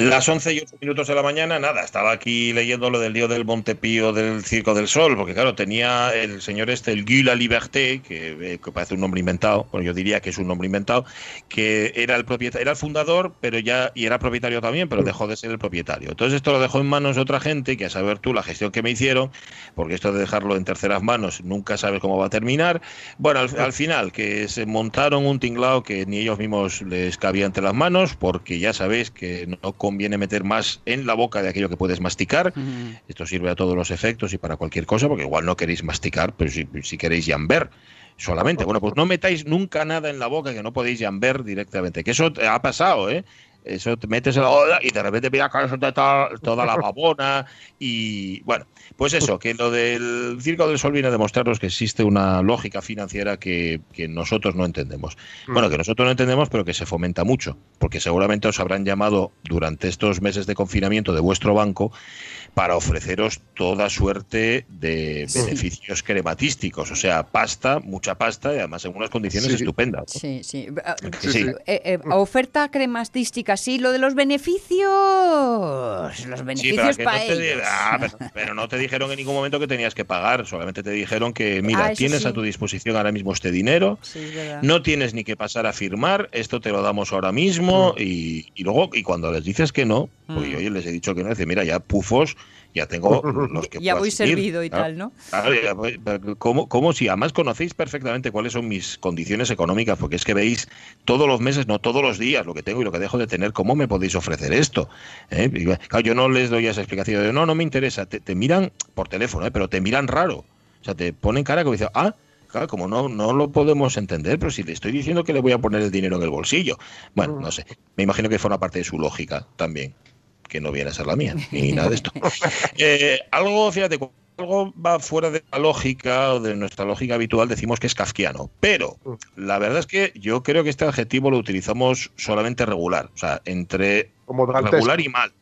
Las 11 y 8 minutos de la mañana, nada, estaba aquí leyendo lo del lío del Montepío del Circo del Sol, porque claro, tenía el señor este, el Guy La Liberté, que, eh, que parece un nombre inventado, bueno, yo diría que es un nombre inventado, que era el propietario, era el fundador, pero ya, y era propietario también, pero dejó de ser el propietario. Entonces esto lo dejó en manos de otra gente, que a saber tú la gestión que me hicieron, porque esto de dejarlo en terceras manos nunca sabes cómo va a terminar. Bueno, al, al final, que se montaron un tinglao que ni ellos mismos les cabía entre las manos, porque ya sabéis que no conviene meter más en la boca de aquello que puedes masticar. Esto sirve a todos los efectos y para cualquier cosa, porque igual no queréis masticar, pero si, si queréis ver solamente. Bueno, pues no metáis nunca nada en la boca que no podéis ver directamente. Que eso ha pasado, ¿eh? Eso te metes en la olla y de repente mira toda, toda la babona y bueno, pues eso, que lo del Circo del Sol viene a demostrarnos que existe una lógica financiera que, que nosotros no entendemos. Bueno, que nosotros no entendemos, pero que se fomenta mucho, porque seguramente os habrán llamado durante estos meses de confinamiento de vuestro banco para ofreceros toda suerte de beneficios crematísticos, o sea, pasta, mucha pasta y además en unas condiciones Sí. estupendas. Sí, sí. Sí, sí. Eh, eh, oferta cremastística, sí, lo de los beneficios. Los beneficios para no te di- ellos. ah, pero, pero no te dijeron en ningún momento que tenías que pagar, solamente te dijeron que, mira, Ah, tienes sí. a tu disposición ahora mismo este dinero, Sí, es verdad. no tienes ni que pasar a firmar, esto te lo damos ahora mismo y, y luego, y cuando les dices que no, pues Mm. yo les he dicho que no, dice, mira, ya pufos, ya tengo los que Ya voy asumir". servido y tal, ¿no? Claro, ya voy- pero ¿cómo, cómo si además conocéis perfectamente cuáles son mis condiciones económicas? Porque es que veis todos los meses, no todos los días, lo que tengo y lo que dejo de tener, ¿cómo me podéis ofrecer esto? ¿Eh? Claro, yo no les doy esa explicación de no, no me interesa. Te, te miran por teléfono, ¿eh? pero te miran raro. O sea, te ponen cara como dicen, ah, claro, como no, no lo podemos entender, pero si le estoy diciendo que le voy a poner el dinero en el bolsillo. Bueno, no sé. Me imagino que forma parte de su lógica también, que no viene a ser la mía, ni nada de esto. Eh, algo, fíjate, cuando algo va fuera de la lógica o de nuestra lógica habitual, decimos que es kafkiano. Pero la verdad es que yo creo que este adjetivo lo utilizamos solamente regular, o sea, entre Como regular y mal.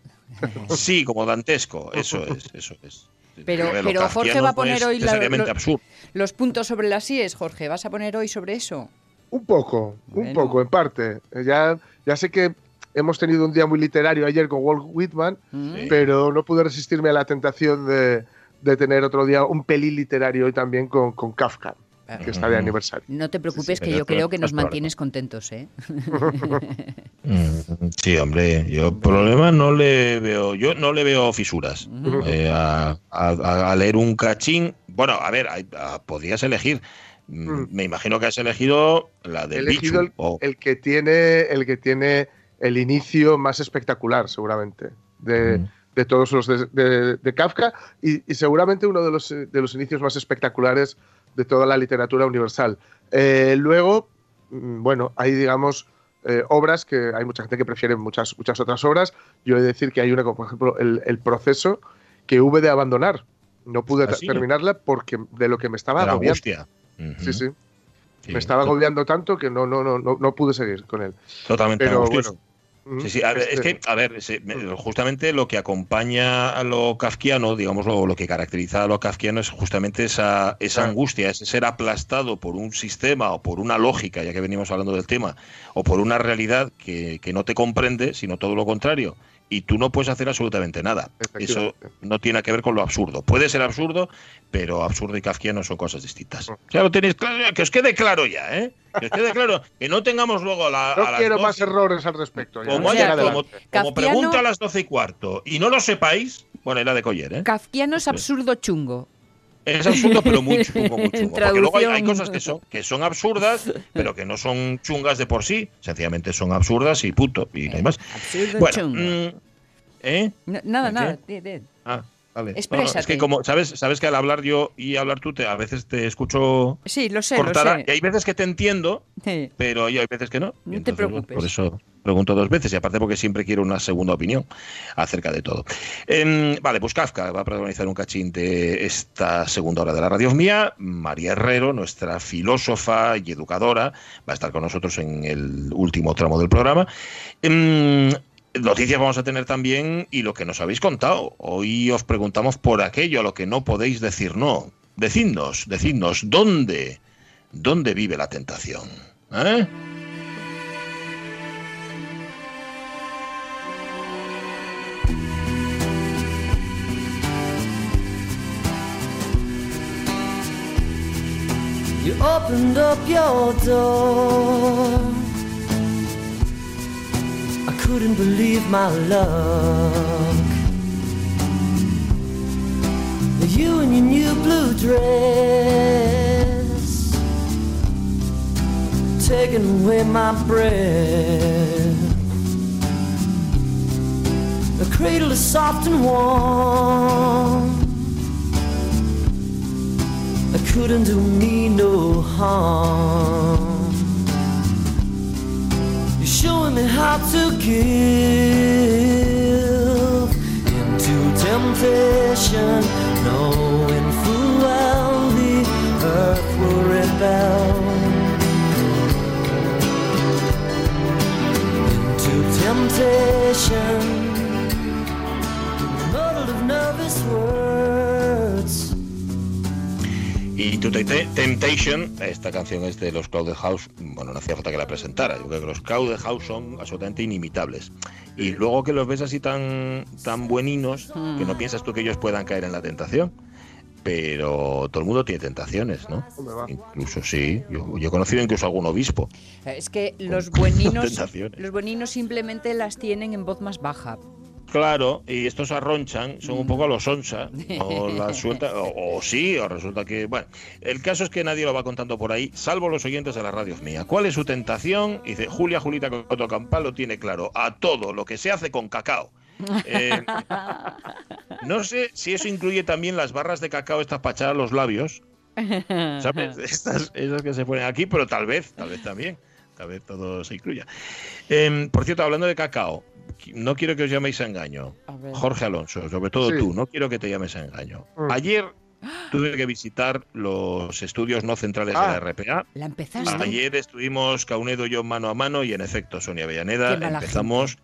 Sí, como dantesco, eso es, eso es. Pero- pero Jorge va a poner es hoy la- lo-. Los puntos sobre las IES, Jorge, ¿vas a poner hoy sobre eso? Un poco, un Bueno. poco, en parte. Ya, ya sé que hemos tenido un día muy literario ayer con Walt Whitman, Mm. Sí. pero no pude resistirme a la tentación de, de tener otro día un pelín literario hoy también con, con Kafka, que está de Ujú. aniversario. No te preocupes, sí, que yo creo que nos mantienes contentos, ¿eh? Mm, Sí, hombre, yo problema no le veo, yo no le veo fisuras eh, a, a- a leer un cachín. Bueno, a ver, a- podrías elegir. Mm, Mm. Me imagino que has elegido la He del elegido bichu. o- El que tiene el que tiene el inicio más espectacular, seguramente, de, Mm. de todos los de, de- de Kafka y, y seguramente uno de los, de los inicios más espectaculares de toda la literatura universal. Eh, luego, mm, bueno, hay, digamos, eh, obras que hay mucha gente que prefiere muchas, muchas otras obras. Yo he de decir que hay una, como por ejemplo, el, el proceso que hube de abandonar. No pude ¿Ah, sí? terminarla porque de lo que me estaba la agobiando. Sí, sí. Sí, Me estaba agobiando tanto que no, no, no, no, no pude seguir con él. Totalmente Pero bueno. Mm, Sí, sí, a ver, es este- que, a ver, justamente lo que acompaña a lo kafkiano, digamos, lo, lo que caracteriza a lo kafkiano es justamente esa, esa Claro. angustia, ese ser aplastado por un sistema o por una lógica, ya que venimos hablando del tema, o por una realidad que, que no te comprende, sino todo lo contrario. Y tú no puedes hacer absolutamente nada. Eso no tiene que ver con lo absurdo. Puede ser absurdo, pero absurdo y kafkiano son cosas distintas. Mm. Ya lo tenéis claro, que os quede claro ya, ¿eh? Que os quede claro, que no tengamos luego a, la, No a las quiero 12 más errores al respecto. ya. como, O sea haya- que como, como pregunta a las doce y cuarto y no lo sepáis, bueno, era de Coller, ¿eh? Kafkiano es Eso es. absurdo chungo. Es absurdo, pero muy chungo, muy chungo. Porque luego hay, cosas que son, que son absurdas, pero que no son chungas de por sí. Sencillamente son absurdas y punto. Y no hay más. Absurdo Bueno, chungo. mm, ¿eh? No, nada, ¿de nada. Ah, Vale. No, es que como, ¿sabes? Sabes que al hablar yo y hablar tú, te, a veces te escucho Sí, lo sé, cortada. lo Y hay veces que te entiendo, pero hay veces que no. No te entonces, preocupes. por eso pregunto dos veces y aparte porque siempre quiero una segunda opinión acerca de todo. Em, vale, pues Kafka va a protagonizar un cachín de esta segunda hora de la radio mía. María Herrero, nuestra filósofa y educadora, va a estar con nosotros en el último tramo del programa. Em, Noticias vamos a tener también y lo que nos habéis contado. Hoy os preguntamos por aquello a lo que no podéis decir no. Decidnos, decidnos, ¿dónde? ¿Dónde vive la tentación? ¿Eh? Couldn't believe my luck. You in your new blue dress, taking away my breath. The cradle is soft and warm. I couldn't do me no harm. Showing me how to give into temptation, knowing full well the earth will rebel. Into temptation, Y To Te- Temptation, esta canción es de los Cloud House, bueno, no hacía falta que la presentara, yo creo que los Cloud House son absolutamente inimitables. Y luego que los ves así tan, tan bueninos, que no piensas tú que ellos puedan caer en la tentación. Pero todo el mundo tiene tentaciones, ¿no? Incluso sí, yo, yo he conocido incluso algún obispo. Es que los bueninos, los bueninos simplemente las tienen en voz más baja. Claro, y estos arronchan, son un poco a los onsa, o la suelta, o, o sí, o resulta que, bueno, el caso es que nadie lo va contando por ahí, salvo los oyentes de la radio mía. ¿Cuál es su tentación? Dice, Julia Julita Coto Campal lo tiene claro, a todo lo que se hace con cacao. Eh, no sé si eso incluye también las barras de cacao estas para a los labios, ¿sabes? Estas, esas que se ponen aquí, pero tal vez, tal vez también. Tal vez todo se incluya. Em, por cierto, hablando de cacao, no quiero que os llaméis a engaño. A ver. Jorge Alonso, sobre todo Sí. tú, no quiero que te llames a engaño. Mm. Ayer tuve que visitar los estudios no centrales de Ah. la RPA. ¿La empezaste? Ayer estuvimos Caunedo y yo mano a mano y en efecto, Sonia Avellaneda, empezamos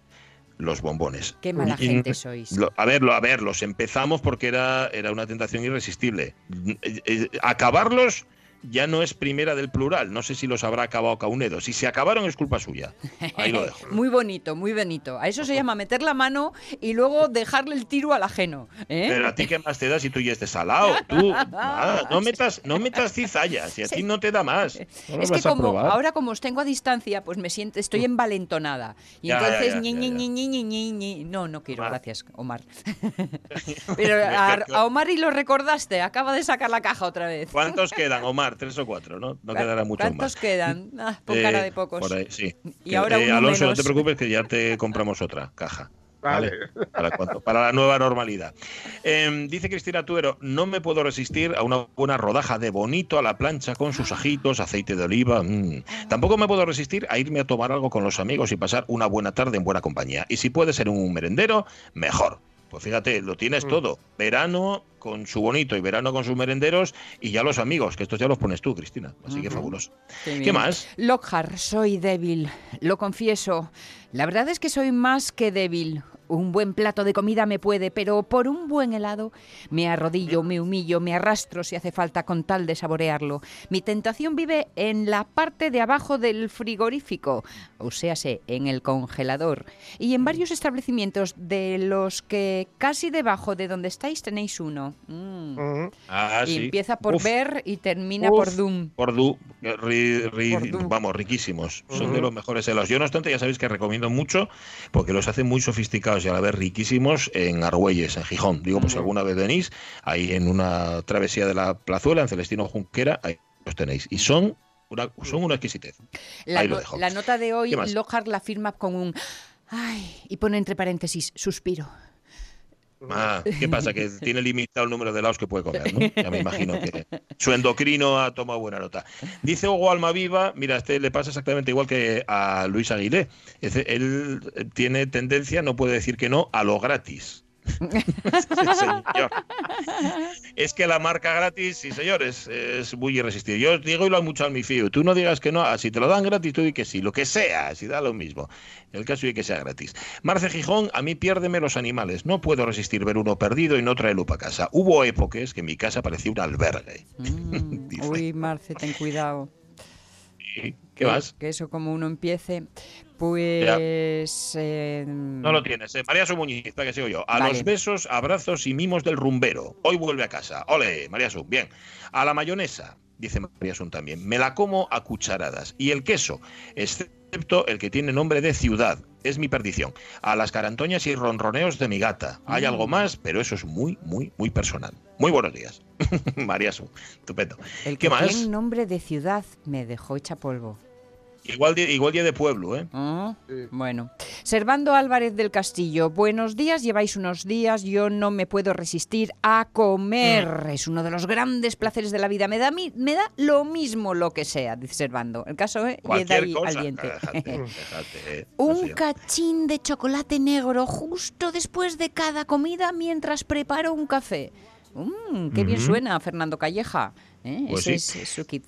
los bombones. Qué mala Y- gente sois. lo- a verlo, a ver, los empezamos porque era, era una tentación irresistible. Eh, eh, Acabarlos ya no es primera del plural. No sé si los habrá acabado Caunedo. Si se acabaron es culpa suya. Ahí lo dejo. Muy bonito, muy bonito. A eso se llama meter la mano y luego dejarle el tiro al ajeno. ¿eh? Pero a ti qué más te da si tú ya estés salado. Tú, nada, no metas, no metas cizallas. Si a ti no te da más. No es que como ahora como os tengo a distancia, pues me siento, estoy envalentonada. Y Ya, entonces, ya, ya, ñi, ya. ñi, ñi, ñi, ñi, ñi. no, no quiero, Omar. gracias, Omar. Pero a, a Omar y lo recordaste, acaba de sacar la caja otra vez. ¿Cuántos quedan, Omar? ¿Tres o cuatro? No, no quedará mucho ¿Cuántos más. quedan? Ah, Eh, cara de pocos. por ahí, sí. Y Que, ahora eh, uno Alonso, no menos. te preocupes que ya te compramos otra caja. Vale. ¿Para, cuándo? Para la nueva normalidad. Em, dice Cristina Tuero, no me puedo resistir a una buena rodaja de bonito a la plancha con sus ajitos, aceite de oliva. mm. Tampoco me puedo resistir a irme a tomar algo con los amigos y pasar una buena tarde en buena compañía. Y si puede ser un merendero, mejor. Pues fíjate, lo tienes Mm. todo. Verano con su bonito y verano con sus merenderos y ya los amigos, que estos ya los pones tú, Cristina. Así que fabuloso. Qué ¿Qué más? Lockhart, soy débil, lo confieso. La verdad es que soy más que débil. Un buen plato de comida me puede, pero por un buen helado me arrodillo, me humillo, me arrastro si hace falta con tal de saborearlo. Mi tentación vive en la parte de abajo del frigorífico, o sea, en el congelador. Y en varios establecimientos de los que casi debajo de donde estáis tenéis uno. Mm. Ah, Y sí. empieza por Uf. ver y termina Uf. por Doom. Por Du, eh, ri- ri- Por Du. vamos, riquísimos. Son de los mejores helados. Yo, no obstante, ya sabéis que recomiendo mucho porque los hacen muy sofisticados y a la vez riquísimos en Argüelles, en Gijón. Digo, pues si alguna vez venís, ahí en una travesía de la plazuela, en Celestino Junquera, ahí los tenéis. Y son una, son una exquisitez. La, Ahí lo dejo. la nota de hoy. Lockhart la firma con un... Ay, y pone entre paréntesis, suspiro. Ah, ¿qué pasa? Que tiene limitado el número de helados que puede comer, ¿no? Ya me imagino que su endocrino ha tomado buena nota. Dice Hugo Almaviva, mira, este le pasa exactamente igual que a Luis Aguilé. Él tiene tendencia, no puede decir que no, a lo gratis. Sí, señor. Es que la marca gratis, sí, señores, es muy irresistible. Yo digo y lo mucho al mi fío. Tú no digas que no, ah, si te lo dan gratis, tú di que sí, lo que sea, si da lo mismo. El caso es que sea gratis. Marce Gijón, a mí piérdeme los animales. No puedo resistir ver uno perdido y no traerlo para casa. Hubo épocas que mi casa parecía un albergue. Mm. Uy, Marce, ten cuidado. ¿Qué ¿Qué más? Que eso como uno empiece, pues... eh, No lo tienes, ¿eh? María Su Muñiz, que sigo yo. A Vale. los besos, abrazos y mimos del rumbero. Hoy vuelve a casa. Ole, María Su, bien. A la mayonesa, dice María Sun también. Me la como a cucharadas. Y el queso, excepto el que tiene nombre de ciudad. Es mi perdición. A las carantoñas y ronroneos de mi gata. Hay Mm. algo más, pero eso es muy, muy, muy personal. Muy buenos días. María Sun, estupendo. el ¿Qué que más? tiene nombre de ciudad me dejó hecha polvo. Igual, día de pueblo, ¿eh? Ah, Sí. Bueno, Servando Álvarez del Castillo, buenos días, lleváis unos días, yo no me puedo resistir a comer, es uno de los grandes placeres de la vida, me da, mi- me da lo mismo lo que sea, dice Servando. El caso es Cualquier ahí cosa. al diente. Déjate, déjate, eh. Un Así. cachín de chocolate negro justo después de cada comida mientras preparo un café. Mm, qué bien suena, Fernando Calleja. ¿eh? Pues Ese sí. es su kit.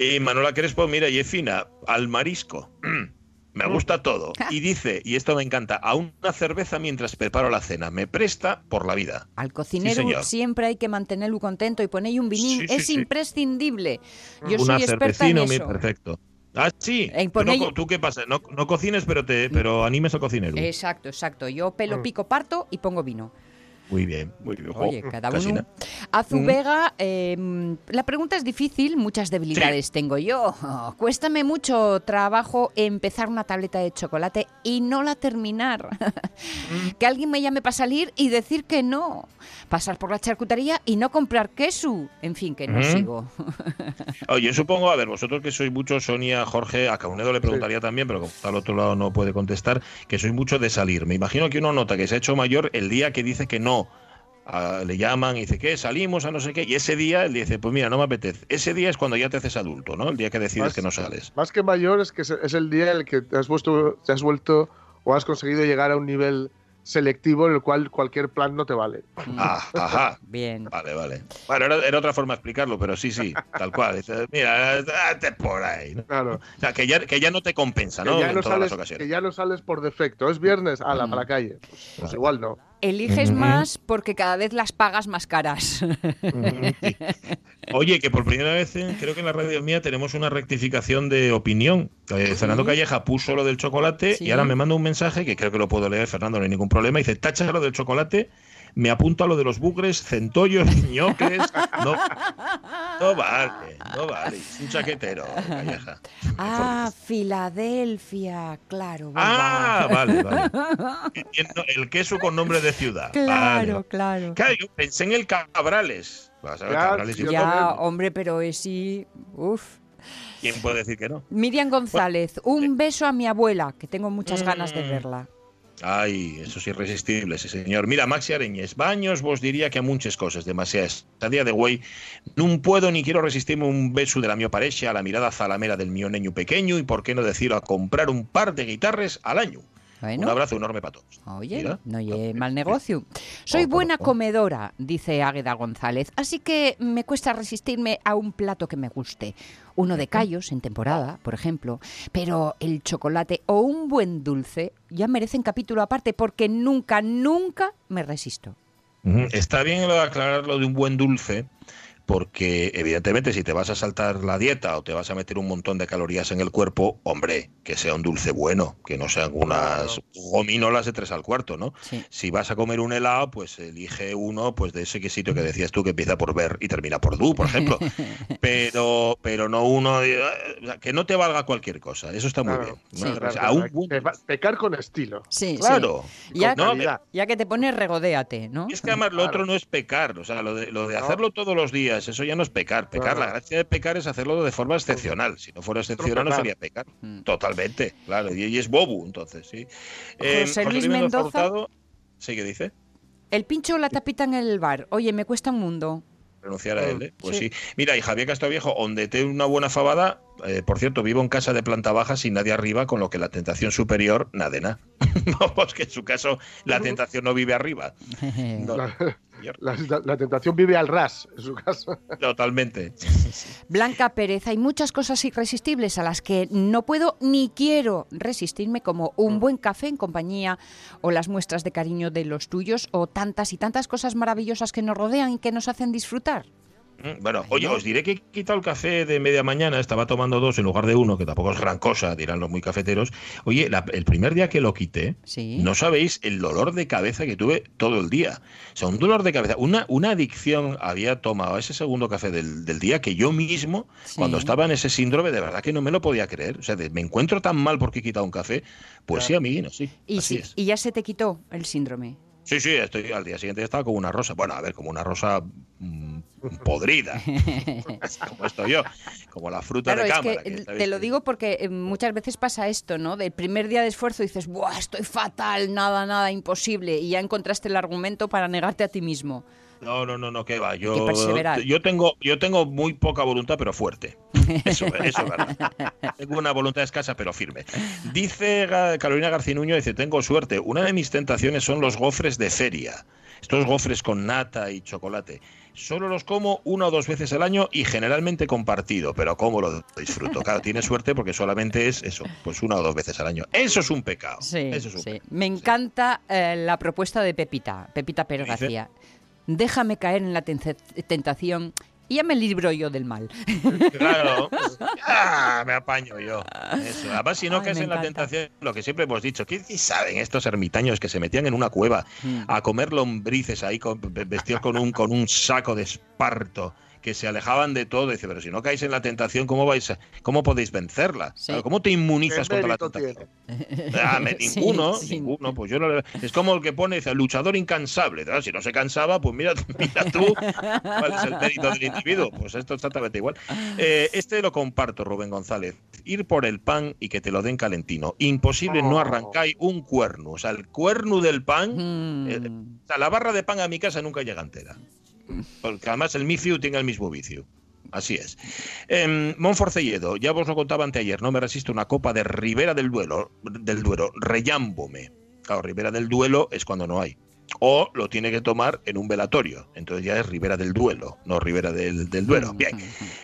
Y Manuela Crespo, mira, y es fina, al marisco. Me gusta todo. Y dice, y esto me encanta, a una cerveza mientras preparo la cena. Me presta por la vida. Al cocinero siempre hay que mantenerlo contento y poner un vinín Sí, sí, es imprescindible. Yo una soy experta en eso. perfecto. Ah, sí. Eh, ¿Tú, poné- no tú qué pasa? No, no cocines, pero te pero animes al cocinero. Exacto, exacto. Yo pelo, Mm. pico, parto y pongo vino. Muy bien, muy bien. Oye, cada uno. Azubega, eh, la pregunta es difícil, muchas debilidades tengo yo. Cuéstame mucho trabajo empezar una tableta de chocolate y no la terminar. Mm. que alguien me llame para salir y decir que no. Pasar por la charcutería y no comprar queso. En fin, que no Ujú. sigo. Oye, yo supongo, a ver, vosotros que sois muchos, Sonia, Jorge, a Caunedo le preguntaría también, pero como está al otro lado no puede contestar, que sois mucho de salir. Me imagino que uno nota que se ha hecho mayor el día que dice que no. Ah, le llaman y dice que salimos a no sé qué, y ese día él dice, pues mira, no me apetece. Ese día es cuando ya te haces adulto, ¿no? El día que decides Más- que no sales. Más que mayor es que es- el día en el que te has, vuelto, te has vuelto o has conseguido llegar a un nivel selectivo en el cual cualquier plan no te vale. Ah, ajá. Bien. Vale, vale. Bueno, era, era otra forma de explicarlo, pero sí, sí, tal cual. Dices, mira, date por ahí. ¿no? Claro. O sea, que ya, que ya no te compensa, Que, ¿no? ya en no todas las sales, ocasiones. que ya no sales por defecto. Es viernes, ala, Mm. para la calle. Pues, pues igual no. Eliges más porque cada vez las pagas más caras. Sí. Oye, que por primera vez eh, creo que en la radio mía tenemos una rectificación de opinión. Eh, Fernando Calleja puso lo del chocolate Sí. y ahora me manda un mensaje que creo que lo puedo leer, Fernando, no hay ningún problema. Dice, tacha lo del chocolate, me apunta lo de los bugres, centollos, ñoques. No, no vale, no vale. Es un chaquetero, Calleja. ah, Filadelfia, claro. Ah, vale, vale. El queso con nombre de ciudad. Claro, vale. claro. Claro, yo pensé en el Cabrales. Vas a ver, Ya, Cabrales, yo Ya, también. hombre, pero es sí. Uf. ¿Quién puede decir que no? Miriam González, un beso a mi abuela, que tengo muchas ganas de Mm. verla. Ay, eso es irresistible, sí señor. Mira, Maxi Areñez, baños vos diría que a muchas cosas, demasiadas. A día de hoy no puedo ni quiero resistirme un beso de la mio pareja, a la mirada zalamera del mío niño pequeño y por qué no decirlo a comprar un par de guitarras al año. Bueno. Un abrazo enorme para todos. Oye, Mira. no mal negocio. Soy buena comedora, dice Águeda González, así que me cuesta resistirme a un plato que me guste. Uno de callos en temporada, por ejemplo, pero el chocolate o un buen dulce ya merecen capítulo aparte porque nunca, nunca me resisto. Está bien lo de aclarar lo de un buen dulce, porque evidentemente si te vas a saltar la dieta o te vas a meter un montón de calorías en el cuerpo, hombre, que sea un dulce bueno, que no sean unas gominolas de tres al cuarto, ¿no? Sí. Si vas a comer un helado, pues elige uno pues de ese que sitio que decías tú que empieza por ver y termina por du, por ejemplo. pero, pero no uno que no te valga cualquier cosa. Eso está muy Claro. bien. Sí. Claro, a un. Pecar con estilo. Sí, Claro. sí. Ya, No, que te pones, regodéate, ¿no? Es que además lo Claro. otro no es pecar, o sea, lo de, lo de No. hacerlo todos los días, eso ya no es pecar. Pecar, Claro. la gracia de pecar es hacerlo de forma excepcional. Si no fuera excepcional, no sería pecar. Mm. Totalmente, claro. Y, y es bobo, entonces, sí. Eh, José Luis Mendoza Mendoza. Hurtado, ¿sí que dice? El pincho o la tapita en el bar. Oye, me cuesta un mundo. renunciar a él, ¿eh? Pues Sí. sí. Mira, y Javier Castroviejo, donde te una buena fabada, eh, por cierto, vivo en casa de planta baja sin nadie arriba, con lo que la tentación superior, nada de nada. Vamos, que en su caso la tentación no vive arriba. No, señor, la- la- la tentación vive al ras, en su caso. totalmente. Blanca Pérez, hay muchas cosas irresistibles a las que no puedo ni quiero resistirme, como un buen café en compañía o las muestras de cariño de los tuyos o tantas y tantas cosas maravillosas que nos rodean y que nos hacen disfrutar. Mm, Bueno, oye, os diré que he quitado el café de media mañana, estaba tomando dos en lugar de uno, que tampoco es gran cosa, dirán los muy cafeteros. Oye, la- el primer día que lo quité, Sí. no sabéis el dolor de cabeza que tuve todo el día. O sea, un dolor de cabeza, una, una adicción había tomado ese segundo café del, del día que yo mismo, Sí. cuando estaba en ese síndrome, de verdad que no me lo podía creer. O sea, de- me encuentro tan mal porque he quitado un café. Pues sí, amiguino, sí. Y, así sí, es. y ya se te quitó el síndrome. Sí, sí, estoy al día siguiente estaba como una rosa. Bueno, a ver, como una rosa mm, podrida. como estoy yo. Como la fruta Claro, de es cámara. que que sabéis te lo digo porque eh, muchas veces pasa esto, ¿no? Del primer día de esfuerzo dices, ¡buah, estoy fatal, nada, nada, imposible! Y ya encontraste el argumento para negarte a ti mismo. No, no, no, no, que va. Yo, yo tengo, yo tengo muy poca voluntad, pero fuerte. Eso, eso es verdad. Tengo una voluntad escasa, pero firme. Dice Carolina Garcinuño, dice, tengo suerte. Una de mis tentaciones son los gofres de feria. Estos gofres con nata y chocolate. Solo los como una o dos veces al año y generalmente compartido, pero ¿cómo lo disfruto? Claro, tiene suerte porque solamente es eso, pues una o dos veces al año. Eso es un pecado. Sí, Eso es un sí. pecado. Me encanta eh, la propuesta de Pepita, Pepita Pérez ¿Qué dice? Déjame caer en la tentación y ya me libro yo del mal. Claro. Ah, me apaño yo. Eso. Además, si no caes en la tentación, lo que siempre hemos dicho, ¿qué saben estos ermitaños que se metían en una cueva Mm. a comer lombrices ahí con- vestidos con un, con un saco de esparto? Que se alejaban de todo, dice, pero si no caéis en la tentación, ¿cómo vais a- cómo podéis vencerla? Sí. ¿Cómo te inmunizas ¿Qué contra la tentación? Ah, me- Sí, ninguno, sí. ninguno. Pues yo no le- es como el que pone, dice, luchador incansable. Si no se cansaba, pues mira, mira tú cuál es el mérito del individuo. Pues esto es exactamente igual. Eh, este lo comparto, Rubén González. Ir por el pan y que te lo den calentino. Imposible no Oh. arrancáis un cuerno. O sea, el cuerno del pan. Mm. eh, o sea, la barra de pan a mi casa nunca llega entera. Porque además el micio tiene el mismo vicio. Así es. Eh, Monforcelledo, ya vos lo contaba anteayer, no me resisto una copa de Ribera del Duelo, del Duero, rellámbome. Claro, Ribera del Duelo es cuando no hay. O lo tiene que tomar en un velatorio. Entonces ya es Ribera del Duelo, no Ribera del, del Duero. Bien.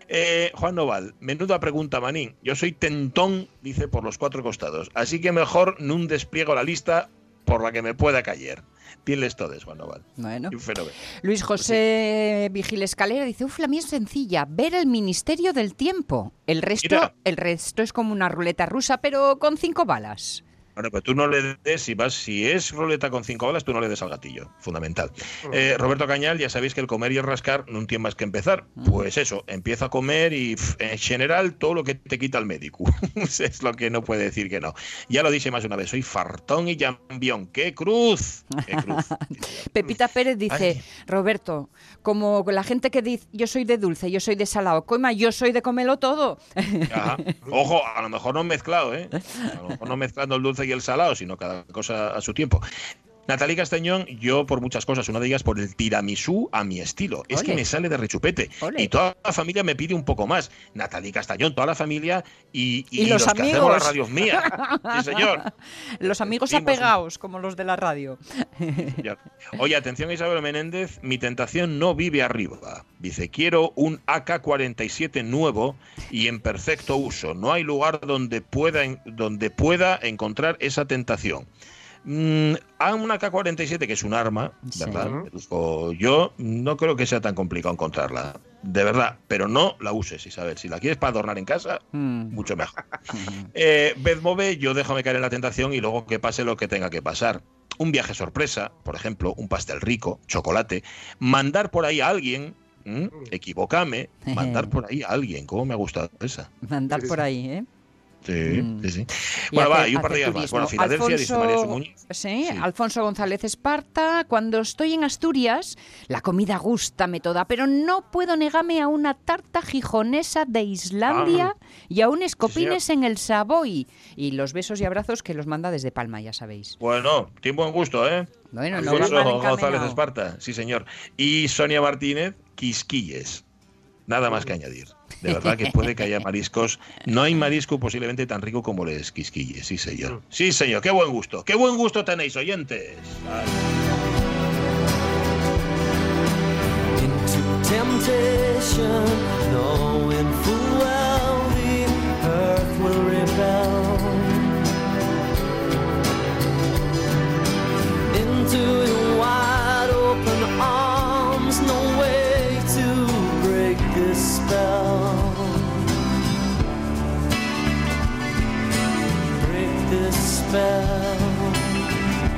Eh, Juan Noval, menuda pregunta, Manín. Yo soy tentón, dice, por los cuatro costados. Así que mejor no despliego la lista por la que me pueda caer. Tienes Noval. Bueno. Un fenómeno. Luis José Vigil Escalera dice, uf, la mía es sencilla, ver el Ministerio del Tiempo. El resto, Mira. el resto es como una ruleta rusa, pero con cinco balas. Bueno, pero tú no le des, si vas, si es ruleta con cinco balas, tú no le des al gatillo, fundamental. Eh, Roberto Cañal, ya sabéis que el comer y el rascar no tiene más que empezar. Pues eso, empieza a comer y en general todo lo que te quita el médico. es lo que no puede decir que no. Ya lo dije más una vez, soy fartón y llambión. ¡Qué cruz! ¡Qué cruz! Pepita Pérez dice, Ay. Roberto, como la gente que dice, yo soy de dulce, yo soy de salado, coma, yo soy de comerlo todo. Ajá. Ojo, a lo mejor no mezclado, ¿eh? A lo mejor no mezclando el dulce y el salado, sino cada cosa a su tiempo. Natalie Castañón, yo por muchas cosas, una de ellas por el tiramisú a mi estilo. Es que me sale de rechupete. Ole. Y toda la familia me pide un poco más. Natalie Castañón, toda la familia y, Y los que hacemos amigos. las radios mías. Sí, señor. Los amigos un- apegados, como los de la radio. Oye, atención Isabel Menéndez, mi tentación no vive arriba. Dice, quiero un AK-47 nuevo y en perfecto uso. No hay lugar donde pueda, donde pueda encontrar esa tentación. Mm, a un AK-47, que es un arma. ¿verdad? Yo no creo que sea tan complicado encontrarla. De verdad, pero no la uses, Isabel. Si la quieres para adornar en casa, Mm. mucho mejor. Eh, Bezmove, yo déjame caer en la tentación y luego que pase lo que tenga que pasar. Un viaje sorpresa, por ejemplo, un pastel rico, chocolate, mandar por ahí a alguien, ¿m? equivocame, mandar por ahí a alguien. ¿Cómo me ha gustado esa? Mandar por ahí, ¿eh? Sí, Mm. sí, sí. Y Bueno, va, y un par de días más. Bueno. Filadelfia, dice María Muñiz. Sí, Sí. Alfonso González Esparta. Cuando estoy en Asturias, la comida gústame toda, pero no puedo negarme a una tarta gijonesa de Islandia y a unos copines en el Savoy. Y los besos y abrazos que los manda desde Palma, ya sabéis. Bueno, tiene buen gusto, ¿eh? Bueno, no va Alfonso González. Esparta, sí señor. Y Sonia Martínez, Quisquilles. Nada más que añadir. De verdad que puede que haya mariscos. No hay marisco posiblemente tan rico como les quisquilles, sí señor. Sí señor, qué buen gusto. Qué buen gusto tenéis, oyentes. Ay.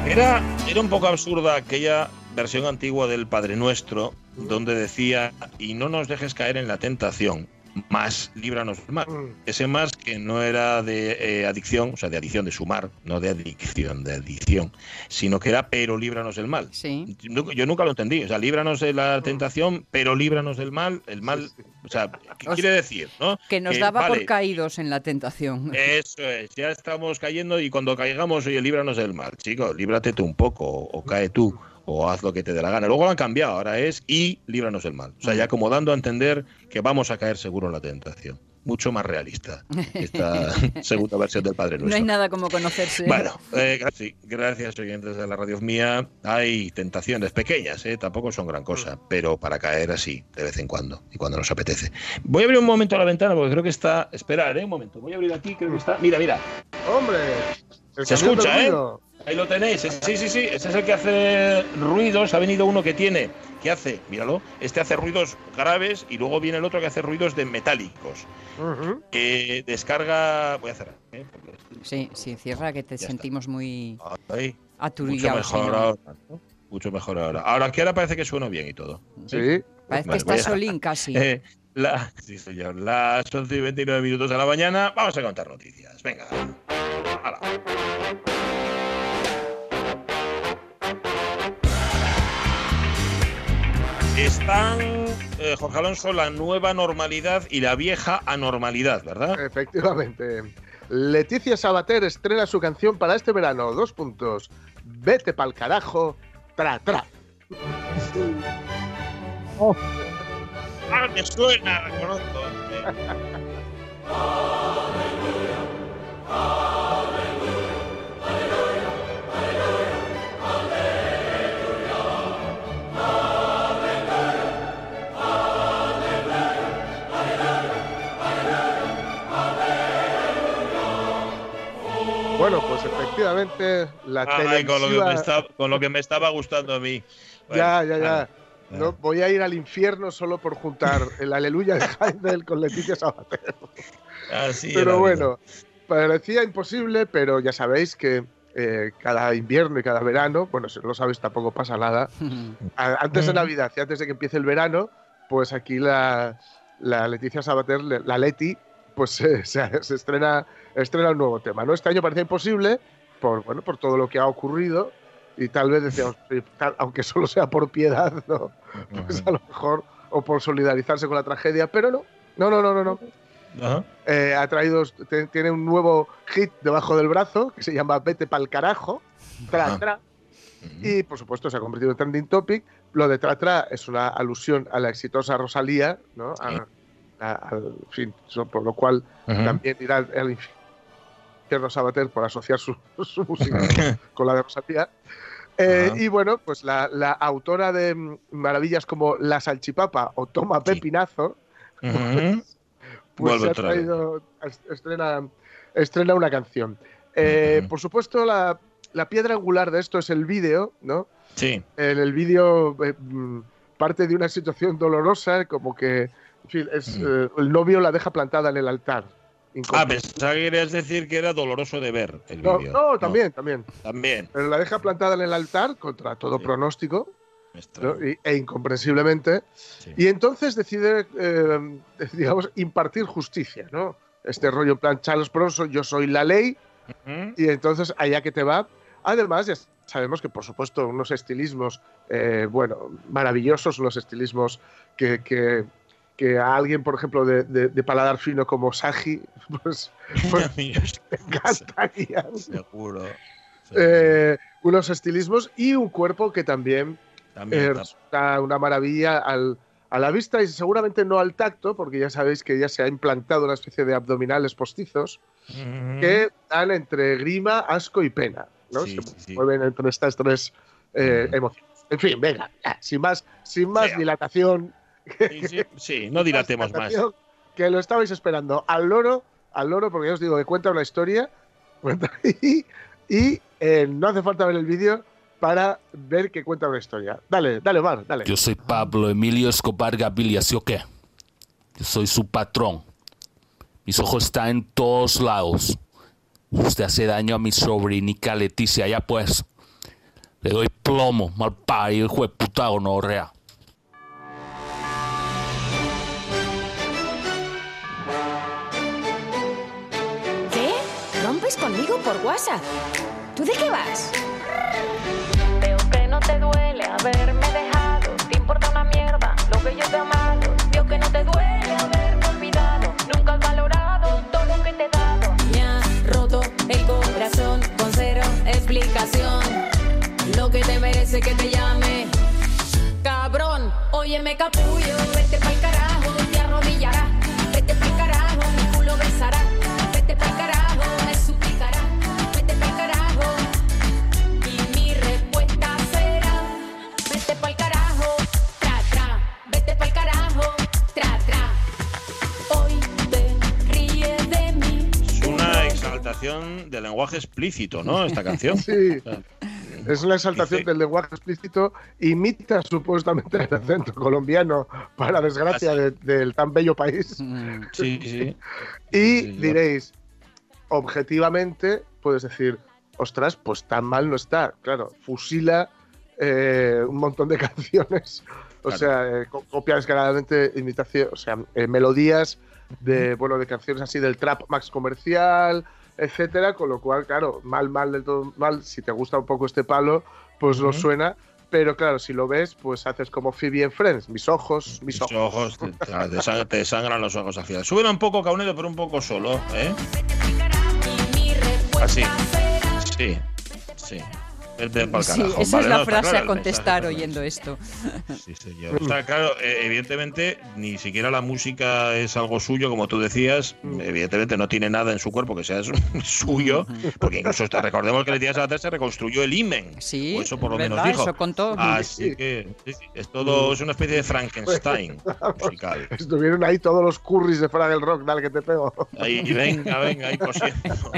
Era, era un poco absurda aquella versión antigua del Padre Nuestro, donde decía, y no nos dejes caer en la tentación, más líbranos del mal. Mm. Ese más que no era de eh, adicción, o sea, de adicción de sumar, no de adicción, de adicción, sino que era pero líbranos del mal. Sí. Yo yo nunca lo entendí, o sea, líbranos de la tentación, pero líbranos del mal. El mal, o sea, ¿qué O quiere decir? ¿no? Que nos Que, daba por caídos en la tentación. Eso es, ya estamos cayendo y cuando caigamos, oye, líbranos del mal. Chico, líbrate tú un poco, o, o cae tú, o haz lo que te dé la gana. Luego lo han cambiado, ahora es y líbranos del mal. O sea, ya como dando a entender que vamos a caer seguro en la tentación. Mucho más realista esta segunda versión del Padre No Nuestro. hay nada como conocerse. Bueno, eh, gracias oyentes de la radio mía. Hay tentaciones pequeñas, eh, tampoco son gran cosa, pero para caer así de vez en cuando y cuando nos apetece. Voy a abrir un momento la ventana porque creo que está. Esperar, eh, un momento. Voy a abrir aquí, creo que está. Mira, mira. ¡Hombre! Se escucha, ¿eh? Ahí lo tenéis. Sí, sí, sí. Ese es el que hace ruidos. Ha venido uno que tiene. ¿Qué hace? Míralo. Este hace ruidos graves y luego viene el otro que hace ruidos de metálicos. Que descarga. Voy a cerrar. ¿eh? Porque- Sí, sí, cierra que te Ya está. sentimos muy Ahí. Mucho mejor señor. ahora. ¿no? Mucho mejor ahora. Ahora que ahora parece que suena bien y todo. Sí. Parece Vale, que está solín casi. Eh, la, sí, señor. Las 11 y 29 minutos de la mañana. Vamos a contar noticias. Venga. Hala. Están, eh, Jorge Alonso, la nueva normalidad y la vieja anormalidad, ¿verdad? Efectivamente. Leticia Sabater estrena su canción para este verano. Dos puntos. Vete pa'l carajo. Tra, tra. Ah, me suena, reconozco. Bueno, pues efectivamente la Ay, con, lo que me televisiva- estaba, con lo que me estaba gustando a mí. Ya, Bueno, ya, ya. nada. No, voy a ir al infierno solo por juntar el aleluya de Heindel con Leticia Sabater. Así Pero bueno, parecía imposible, pero ya sabéis que eh, cada invierno y cada verano, bueno, si no lo sabéis tampoco pasa nada, antes de. Navidad y antes de que empiece el verano, pues aquí la, la Leticia Sabater, la Leti, pues se, se- se estrena, estrena un nuevo tema. ¿no? Este año parecía imposible por, bueno, por todo lo que ha ocurrido y tal vez decíamos, aunque solo sea por piedad, ¿no? pues a lo mejor, o por solidarizarse con la tragedia, pero no, no, no, no, no. no. Eh, ha traído, tiene un nuevo hit debajo del brazo que se llama Vete pa'l carajo, tra, tra, y por supuesto se ha convertido en trending topic. Lo de tra, tra es una alusión a la exitosa Rosalía, ¿no? A- al fin, por lo cual también irá al al infierno Sabater por asociar su, su música con la de Rosalía. Eh, y bueno, pues la, la autora de maravillas como La Salchipapa o Toma Sí. Pepinazo, Ujú. pues Vuelve se ha traído, est- estrena, estrena una canción. Eh. Por supuesto, la, la piedra angular de esto es el vídeo, ¿no? Sí. En el vídeo eh, mm, parte de una situación dolorosa, como que fin, es, Mm. eh, el novio la deja plantada en el altar. Ah, pensaba que querías decir que era doloroso de ver el no, vídeo. no, también, también. También. Pero la deja plantada en el altar contra todo Sí. pronóstico ¿no? e incomprensiblemente. sí. Y entonces decide, eh, digamos, impartir justicia, ¿no? este rollo en plan Charles Bronson, yo soy la ley, y entonces allá que te va. Además, ya sabemos que, por supuesto, unos estilismos, eh, bueno, maravillosos, unos estilismos que, que, que a alguien, por ejemplo, de, de- de paladar fino como Saji, pues, pues me encantarían. Seguro. Eh, unos estilismos y un cuerpo que también También eh, resulta una maravilla al- a la vista y seguramente no al tacto, porque ya sabéis que ya se ha implantado una especie de abdominales postizos Ujú. que dan entre grima, asco y pena. ¿no? Sí, se sí, sí. mueven entre estas tres eh, emociones. En fin, venga, sin más, sin más dilatación. Sí, sí, sí, no dilatemos más. Que lo estabais esperando al loro, al loro, porque ya os digo que cuenta una historia. cuenta- y y, eh, no hace falta ver el vídeo para ver que cuenta una historia. Dale, dale, Omar, dale. Yo soy Pablo Emilio Escobar Gaviria, ¿sí o qué? Yo soy su patrón. Mis ojos están en todos lados. Usted hace daño a mi sobrinica Leticia, ya pues. Le doy plomo, mal parido, hijo de puta gonorrea. Conmigo por WhatsApp? ¿Tú de qué vas? Veo que no te duele haberme dejado. Te importa una mierda lo que yo te he amado. Veo que no te duele haberme olvidado. Nunca has valorado todo lo que te he dado. Me ha roto el corazón con cero explicación. Lo que te merece que te llame. Cabrón, óyeme capullo, vete pa'l carajo, lenguaje explícito, ¿no? Esta canción. Sí, es una exaltación Dice- del lenguaje explícito. Imita supuestamente el acento colombiano, para desgracia de- del tan bello país. Mm, Sí, sí. Y Sí, yo- diréis, objetivamente, puedes decir, ostras, pues tan mal no está. Claro, fusila eh, un montón de canciones, o Claro. sea, eh, co- copia descaradamente imitación, o sea, eh, melodías de, bueno, de canciones así del trap max comercial, etcétera, con lo cual, claro, mal, mal del todo mal, si te gusta un poco este palo, pues no Ujú. suena. Pero claro, si lo ves, pues haces como Phoebe en Friends, mis ojos, mis, Mis ojos. ojos, te, te sang- te sangran los ojos al final. Súbela un poco, Caunero, pero un poco solo, ¿eh? Así. Sí, sí. Vete pa'l Sí, carajo. esa Vale, es la no, frase claro a el contestar mensaje, oyendo esto. claro. Sí, señor. Está claro, eh, evidentemente, ni siquiera la música es algo suyo, como tú decías. Evidentemente no tiene nada en su cuerpo que sea su- suyo, porque incluso hasta- recordemos que Leticia Sabater se reconstruyó el imen. Sí, o eso por lo ¿verdad? menos dijo. Eso contó. Así que sí, es todo, es una especie de Frankenstein musical. Estuvieron ahí todos los curris de Fraggle Rock, dale que te pego. Ahí, venga, venga, ahí cosiendo.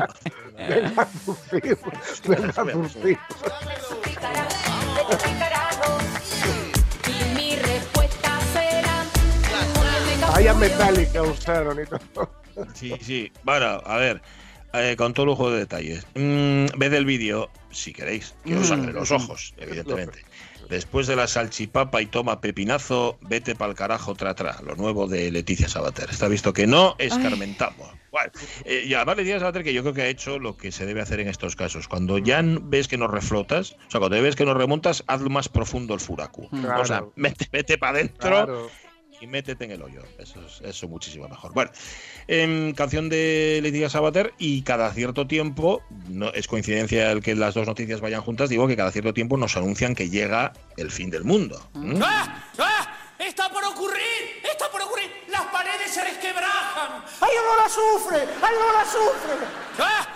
Venga, venga. Vaya Metallica usaron y todo. Sí, sí. Bueno, a ver, eh, con todo lujo de detalles. Mm, ved el vídeo, si queréis, que os sangre los ojos, evidentemente. Después de la salchipapa y toma pepinazo, vete pa'l carajo tra tra, lo nuevo de Leticia Sabater. Está visto que no escarmentamos. Bueno, eh, y además Leticia Sabater que yo creo que ha hecho lo que se debe hacer en estos casos. Cuando ya n- ves que nos reflotas, o sea, cuando ves que nos remontas, haz más profundo el furacu. Claro. O sea, vete, vete para adentro Claro. Y métete en el hoyo. Eso es eso muchísimo mejor. Bueno, em, canción de Leticia Sabater y cada cierto tiempo, no es coincidencia el que las dos noticias vayan juntas, digo que cada cierto tiempo nos anuncian que llega el fin del mundo. ¿Mm? ¡Ah! ¡Ah! ¡Está por ocurrir! ¡Está por ocurrir! ¡Las paredes se resquebrajan! ¡Ay, olor a azufre! ¡Ay, olor a azufre! ¡Ah!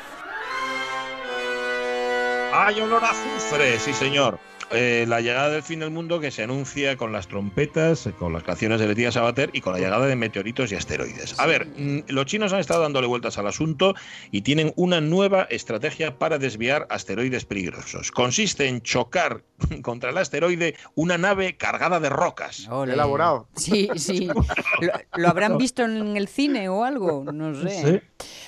¡Hay olor a azufre! Sí, señor. Eh, la llegada del fin del mundo que se anuncia con las trompetas, con las canciones de Leticia Sabater y con la llegada de meteoritos y asteroides. A ver, mm, los chinos han estado dándole vueltas al asunto y tienen una nueva estrategia para desviar asteroides peligrosos. Consiste en chocar contra el asteroide una nave cargada de rocas. Ole. Elaborado. Sí, sí. ¿Lo, lo habrán visto en el cine o algo? No sé.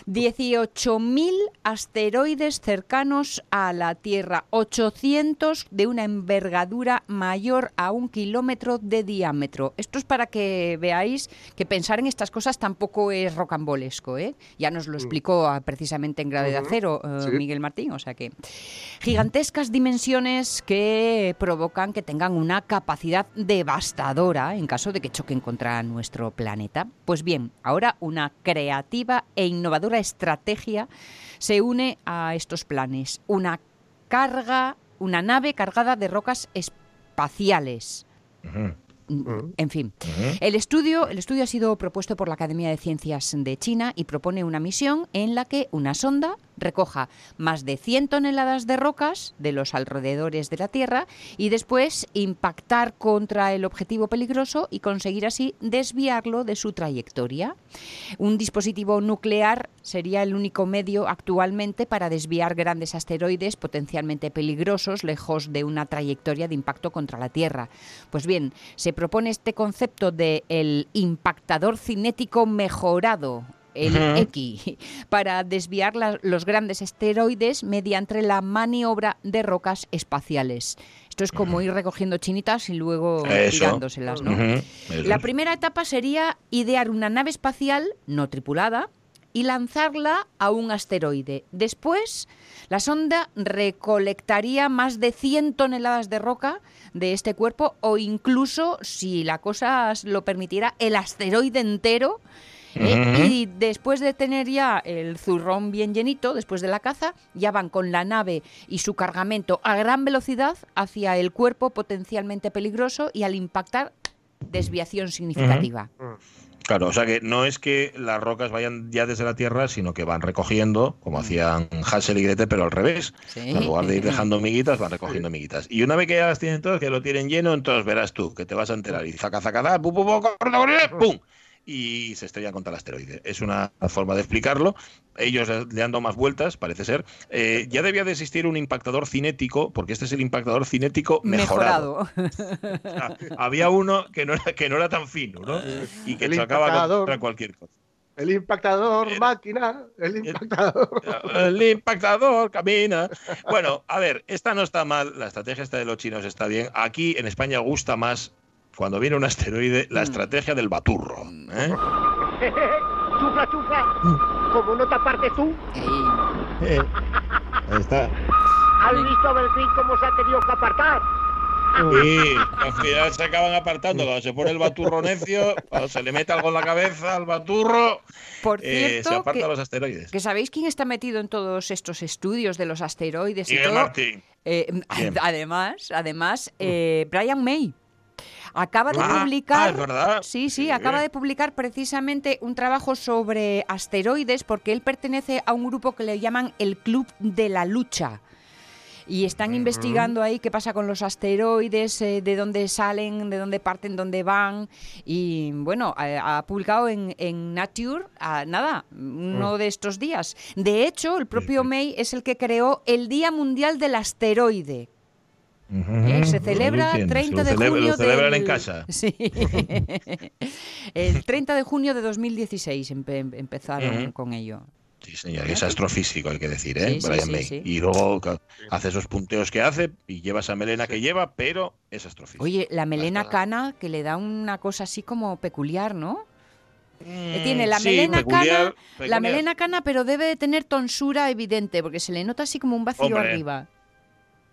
18.000 asteroides cercanos a la Tierra, 800 de una envergadura mayor a un kilómetro de diámetro. Esto es para que veáis que pensar en estas cosas tampoco es rocambolesco. ¿eh? Ya nos lo explicó ah, precisamente en Grado de Ujú. Acero eh, Sí. Miguel Martín. O sea que gigantescas dimensiones que provocan que tengan una capacidad devastadora en caso de que choquen contra nuestro planeta. Pues bien, ahora una creativa e innovadora estrategia se une a estos planes. Una carga, una nave cargada de rocas espaciales. En fin, el estudio, el estudio ha sido propuesto por la Academia de Ciencias de China y propone una misión en la que una sonda recoja más de 100 toneladas de rocas de los alrededores de la Tierra y después impactar contra el objetivo peligroso y conseguir así desviarlo de su trayectoria. Un dispositivo nuclear sería el único medio actualmente para desviar grandes asteroides potencialmente peligrosos lejos de una trayectoria de impacto contra la Tierra. Pues bien, se propone este concepto de el impactador cinético mejorado el Ujú. X, para desviar la- los grandes asteroides mediante la maniobra de rocas espaciales. Esto es como ir recogiendo chinitas y luego Eso. tirándoselas, ¿no? La primera etapa sería idear una nave espacial no tripulada y lanzarla a un asteroide. Después, la sonda recolectaría más de 100 toneladas de roca de este cuerpo o incluso, si la cosa lo permitiera, el asteroide entero. ¿eh? Y después de tener ya el zurrón bien llenito, después de la caza, ya van con la nave y su cargamento a gran velocidad hacia el cuerpo potencialmente peligroso y al impactar, desviación significativa. Claro, o sea que no es que las rocas vayan ya desde la Tierra, sino que van recogiendo, como hacían Hansel y Gretel, pero al revés. Sí. En lugar de ir dejando miguitas, van recogiendo miguitas. Y una vez que ya las tienen todas, que lo tienen lleno, entonces verás tú, que te vas a enterar. Y zaca, zaca, zaca, pum, pum, pum, corre, corre, pum. Y se estrellan contra el asteroide. Es una forma de explicarlo. Ellos le han dado más vueltas, parece ser. Eh, ya debía de existir un impactador cinético, porque este es el impactador cinético mejorado. Mejorado. O sea, había uno que no, era, que no era tan fino, ¿no? Y que El chocaba impactador. contra cualquier cosa. El impactador, máquina, el impactador. El impactador camina. Bueno, a ver, esta no está mal, la estrategia esta de los chinos está bien. Aquí en España gusta más, cuando viene un asteroide, la estrategia del baturro. ¿eh? chufla, chufla. Como no taparte tú. Ahí está. has visto a Belfín cómo se ha tenido que apartar. Y al final se acaban apartando cuando se pone el baturro necio, cuando se le mete algo en la cabeza al baturro, Por eh, se cierto, aparta que, los asteroides. que sabéis quién está metido en todos estos estudios de los asteroides y Miguel todo. Martín. Eh, además, además, eh, Brian May acaba de Ah, publicar. ah, es verdad. Sí, sí, Sí. acaba de publicar precisamente un trabajo sobre asteroides porque él pertenece a un grupo que le llaman el Club de la Lucha. Y están investigando ahí qué pasa con los asteroides, eh, de dónde salen, de dónde parten, dónde van. Y bueno, ha, ha publicado en, en Nature, ah, nada, uno de estos días. De hecho, el propio May es el que creó el Día Mundial del Asteroide, ¿eh? Se celebra Lo 30 de celebra- junio Lo celebran del- en casa. Sí. El 30 de junio de 2016 empe- empezaron con ello. Sí, señor, es astrofísico, hay que decir, ¿eh? Sí, Brian sí, May. sí. Y luego hace esos punteos que hace y lleva esa melena que lleva, pero es astrofísico. Oye, la melena cana que le da una cosa así como peculiar, ¿no? Eh, Mm, Tiene la sí, melena peculiar, cana, la melena cana, pero debe de tener tonsura evidente, porque se le nota así como un vacío Hombre. arriba.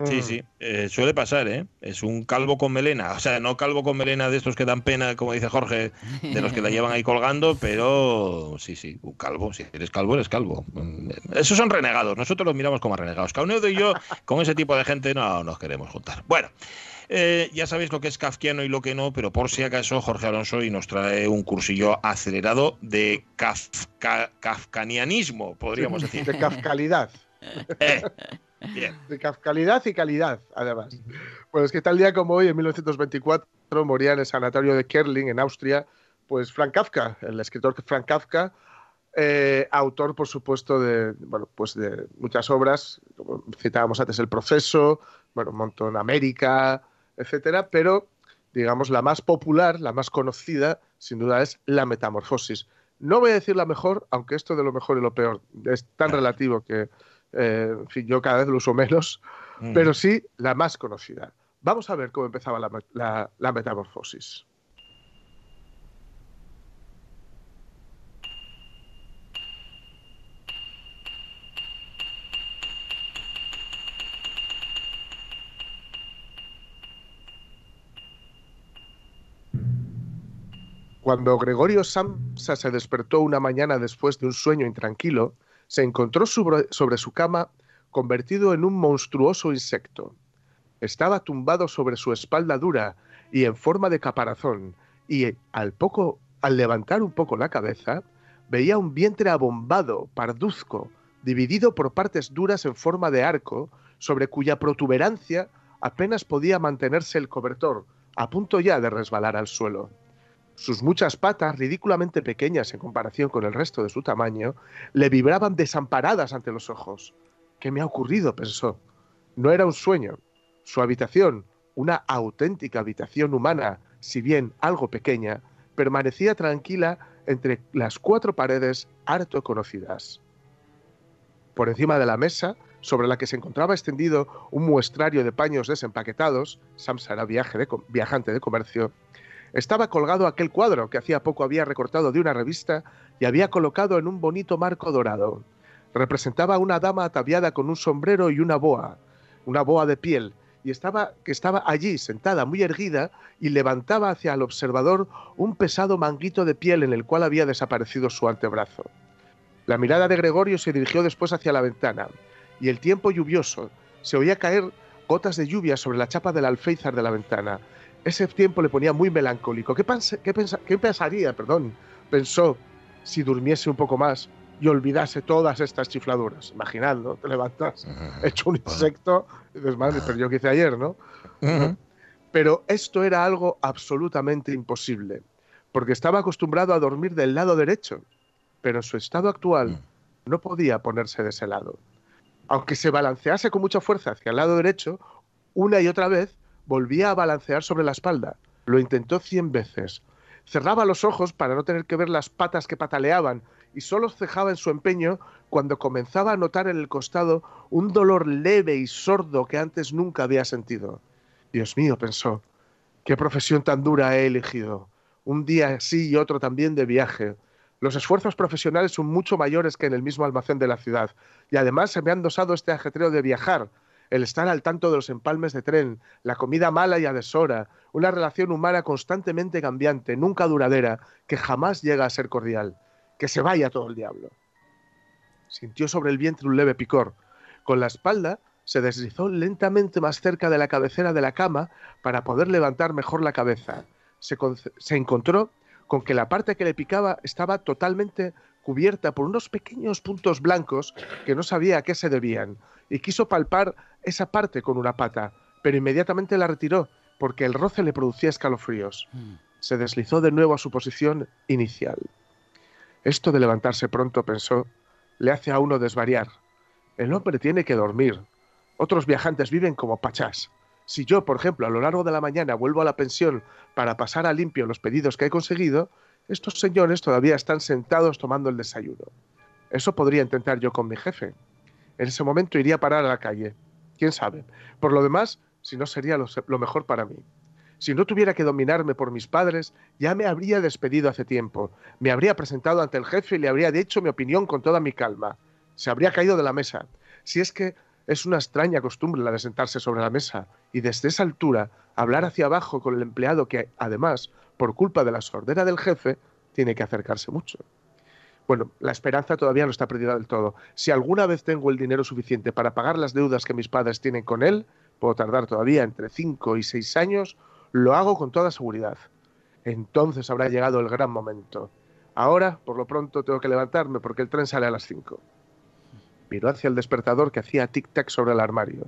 Sí, Mm. sí, eh, suele pasar, ¿eh? Es un calvo con melena. O sea, no calvo con melena de estos que dan pena, como dice Jorge, de los que la llevan ahí colgando, pero sí, sí, un calvo. Si eres calvo, eres calvo. Mm, Esos son renegados. Nosotros los miramos como a renegados. Caunedo y yo, con ese tipo de gente, no nos queremos juntar. Bueno. eh, ya sabéis lo que es kafkiano y lo que no, pero por si acaso Jorge Alonso y nos trae un cursillo acelerado de kafka- kafkanianismo, podríamos decir. De kafkalidad. Eh, bien. De kafkalidad y calidad, además. Pues es que tal día como hoy, en 1924, moría en el sanatorio de Kerling, en Austria, pues Frank Kafka, el escritor Frank Kafka, eh, autor, por supuesto, de, bueno, pues de muchas obras, como citábamos antes El Proceso, bueno, un montón América, etcétera, pero digamos la más popular, la más conocida, sin duda es La Metamorfosis. No voy a decir la mejor, aunque esto de lo mejor y lo peor es tan relativo que, eh, en fin, yo cada vez lo uso menos, Mm. pero sí la más conocida. Vamos a ver cómo empezaba la, la- la metamorfosis. Cuando Gregorio Samsa se despertó una mañana después de un sueño intranquilo, se encontró sobre, su cama convertido en un monstruoso insecto. Estaba tumbado sobre su espalda dura y en forma de caparazón, y al poco, al levantar un poco la cabeza, veía un vientre abombado, parduzco, dividido por partes duras en forma de arco, sobre cuya protuberancia apenas podía mantenerse el cobertor, a punto ya de resbalar al suelo. Sus muchas patas, ridículamente pequeñas en comparación con el resto de su tamaño, le vibraban desamparadas ante los ojos. ¿Qué me ha ocurrido? pensó. No era un sueño. Su habitación, una auténtica habitación humana, si bien algo pequeña, permanecía tranquila entre las cuatro paredes harto conocidas. Por encima de la mesa, sobre la que se encontraba extendido un muestrario de paños desempaquetados, Samsa era viaje de viajante de comercio, estaba colgado aquel cuadro que hacía poco había recortado de una revista y había colocado en un bonito marco dorado. Representaba a una dama ataviada con un sombrero y una boa, una boa de piel, y estaba que estaba allí sentada muy erguida y levantaba hacia el observador un pesado manguito de piel en el cual había desaparecido su antebrazo. La mirada de Gregorio se dirigió después hacia la ventana, y el tiempo lluvioso se oía caer gotas de lluvia sobre la chapa del alféizar de la ventana. Ese tiempo le ponía muy melancólico. ¿Qué, pense- qué pensa- qué pensaría, perdón? Pensó, si durmiese un poco más y olvidase todas estas chifladuras. Imaginando, te levantas hecho un insecto y dices, madre, pero yo qué hice ayer, ¿no? Pero esto era algo absolutamente imposible, porque estaba acostumbrado a dormir del lado derecho, pero en su estado actual no podía ponerse de ese lado. Aunque se balancease con mucha fuerza hacia el lado derecho, una y otra vez volvía a balancear sobre la espalda. Lo intentó cien veces. Cerraba los ojos para no tener que ver las patas que pataleaban y solo cejaba en su empeño cuando comenzaba a notar en el costado un dolor leve y sordo que antes nunca había sentido. Dios mío, pensó, qué profesión tan dura he elegido. Un día sí y otro también de viaje. Los esfuerzos profesionales son mucho mayores que en el mismo almacén de la ciudad. Y además se me han dosado este ajetreo de viajar, el estar al tanto de los empalmes de tren, la comida mala y a deshora, una relación humana constantemente cambiante, nunca duradera, que jamás llega a ser cordial. Que se vaya todo el diablo. Sintió sobre el vientre un leve picor. Con la espalda se deslizó lentamente más cerca de la cabecera de la cama para poder levantar mejor la cabeza. Se, se encontró con que la parte que le picaba estaba totalmente cubierta por unos pequeños puntos blancos que no sabía a qué se debían, y quiso palpar esa parte con una pata, pero inmediatamente la retiró porque el roce le producía escalofríos. Se deslizó de nuevo a su posición inicial. Esto de levantarse pronto, pensó, le hace a uno desvariar. El hombre tiene que dormir. Otros viajantes viven como pachás. Si yo, por ejemplo, a lo largo de la mañana vuelvo a la pensión para pasar a limpio los pedidos que he conseguido, estos señores todavía están sentados tomando el desayuno. Eso podría intentar yo con mi jefe. En ese momento iría a parar a la calle. ¿Quién sabe? Por lo demás, si no sería lo, mejor para mí. Si no tuviera que dominarme por mis padres, ya me habría despedido hace tiempo. Me habría presentado ante el jefe y le habría dicho mi opinión con toda mi calma. Se habría caído de la mesa. Si es que es una extraña costumbre la de sentarse sobre la mesa y desde esa altura hablar hacia abajo con el empleado que, además, por culpa de la sordera del jefe, tiene que acercarse mucho. Bueno, la esperanza todavía no está perdida del todo. Si alguna vez tengo el dinero suficiente para pagar las deudas que mis padres tienen con él, puedo tardar todavía entre 5 y 6 años, lo hago con toda seguridad. Entonces habrá llegado el gran momento. Ahora, por lo pronto, tengo que levantarme porque el tren sale a las 5. Miró hacia el despertador que hacía tic-tac sobre el armario.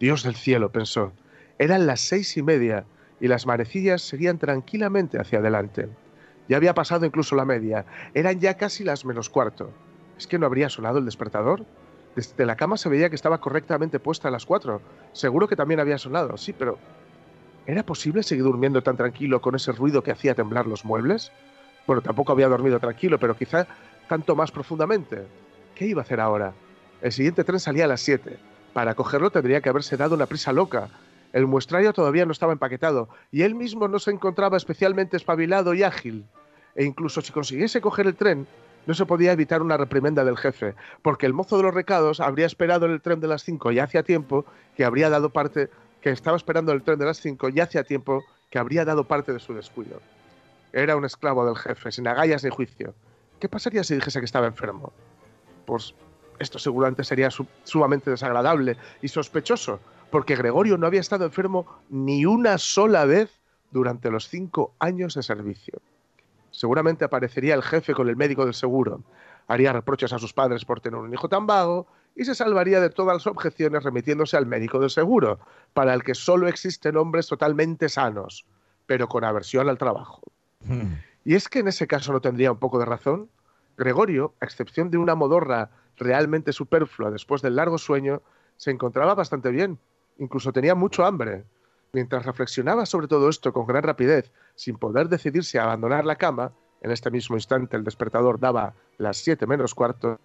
Dios del cielo, pensó. Eran las seis y media y las manecillas seguían tranquilamente hacia adelante. Ya había pasado incluso la media. Eran ya casi las menos cuarto. ¿Es que no habría sonado el despertador? Desde la cama se veía que estaba correctamente puesta a las cuatro. Seguro que también había sonado, sí, pero ¿era posible seguir durmiendo tan tranquilo con ese ruido que hacía temblar los muebles? Bueno, tampoco había dormido tranquilo, pero quizá tanto más profundamente. ¿Qué iba a hacer ahora? El siguiente tren salía a las 7. Para cogerlo tendría que haberse dado una prisa loca. El muestrario todavía no estaba empaquetado y él mismo no se encontraba especialmente espabilado y ágil. E incluso si consiguiese coger el tren, no se podía evitar una reprimenda del jefe, porque el mozo de los recados habría esperado en el tren de las 5 ya hacía tiempo que habría dado parte, que estaba esperando el tren de las 5 ya hacía tiempo que habría dado parte de su descuido. Era un esclavo del jefe, sin agallas ni juicio. ¿Qué pasaría si dijese que estaba enfermo? Pues esto seguramente sería su- sumamente desagradable y sospechoso, porque Gregorio no había estado enfermo ni una sola vez durante los cinco años de servicio. Seguramente aparecería el jefe con el médico del seguro, haría reproches a sus padres por tener un hijo tan vago y se salvaría de todas las objeciones remitiéndose al médico del seguro, para el que solo existen hombres totalmente sanos, pero con aversión al trabajo. Y es que en ese caso no tendría un poco de razón. Gregorio, a excepción de una modorra realmente superflua después del largo sueño, se encontraba bastante bien. Incluso tenía mucho hambre. Mientras reflexionaba sobre todo esto con gran rapidez, sin poder decidirse a abandonar la cama, en este mismo instante el despertador daba las siete menos cuarto,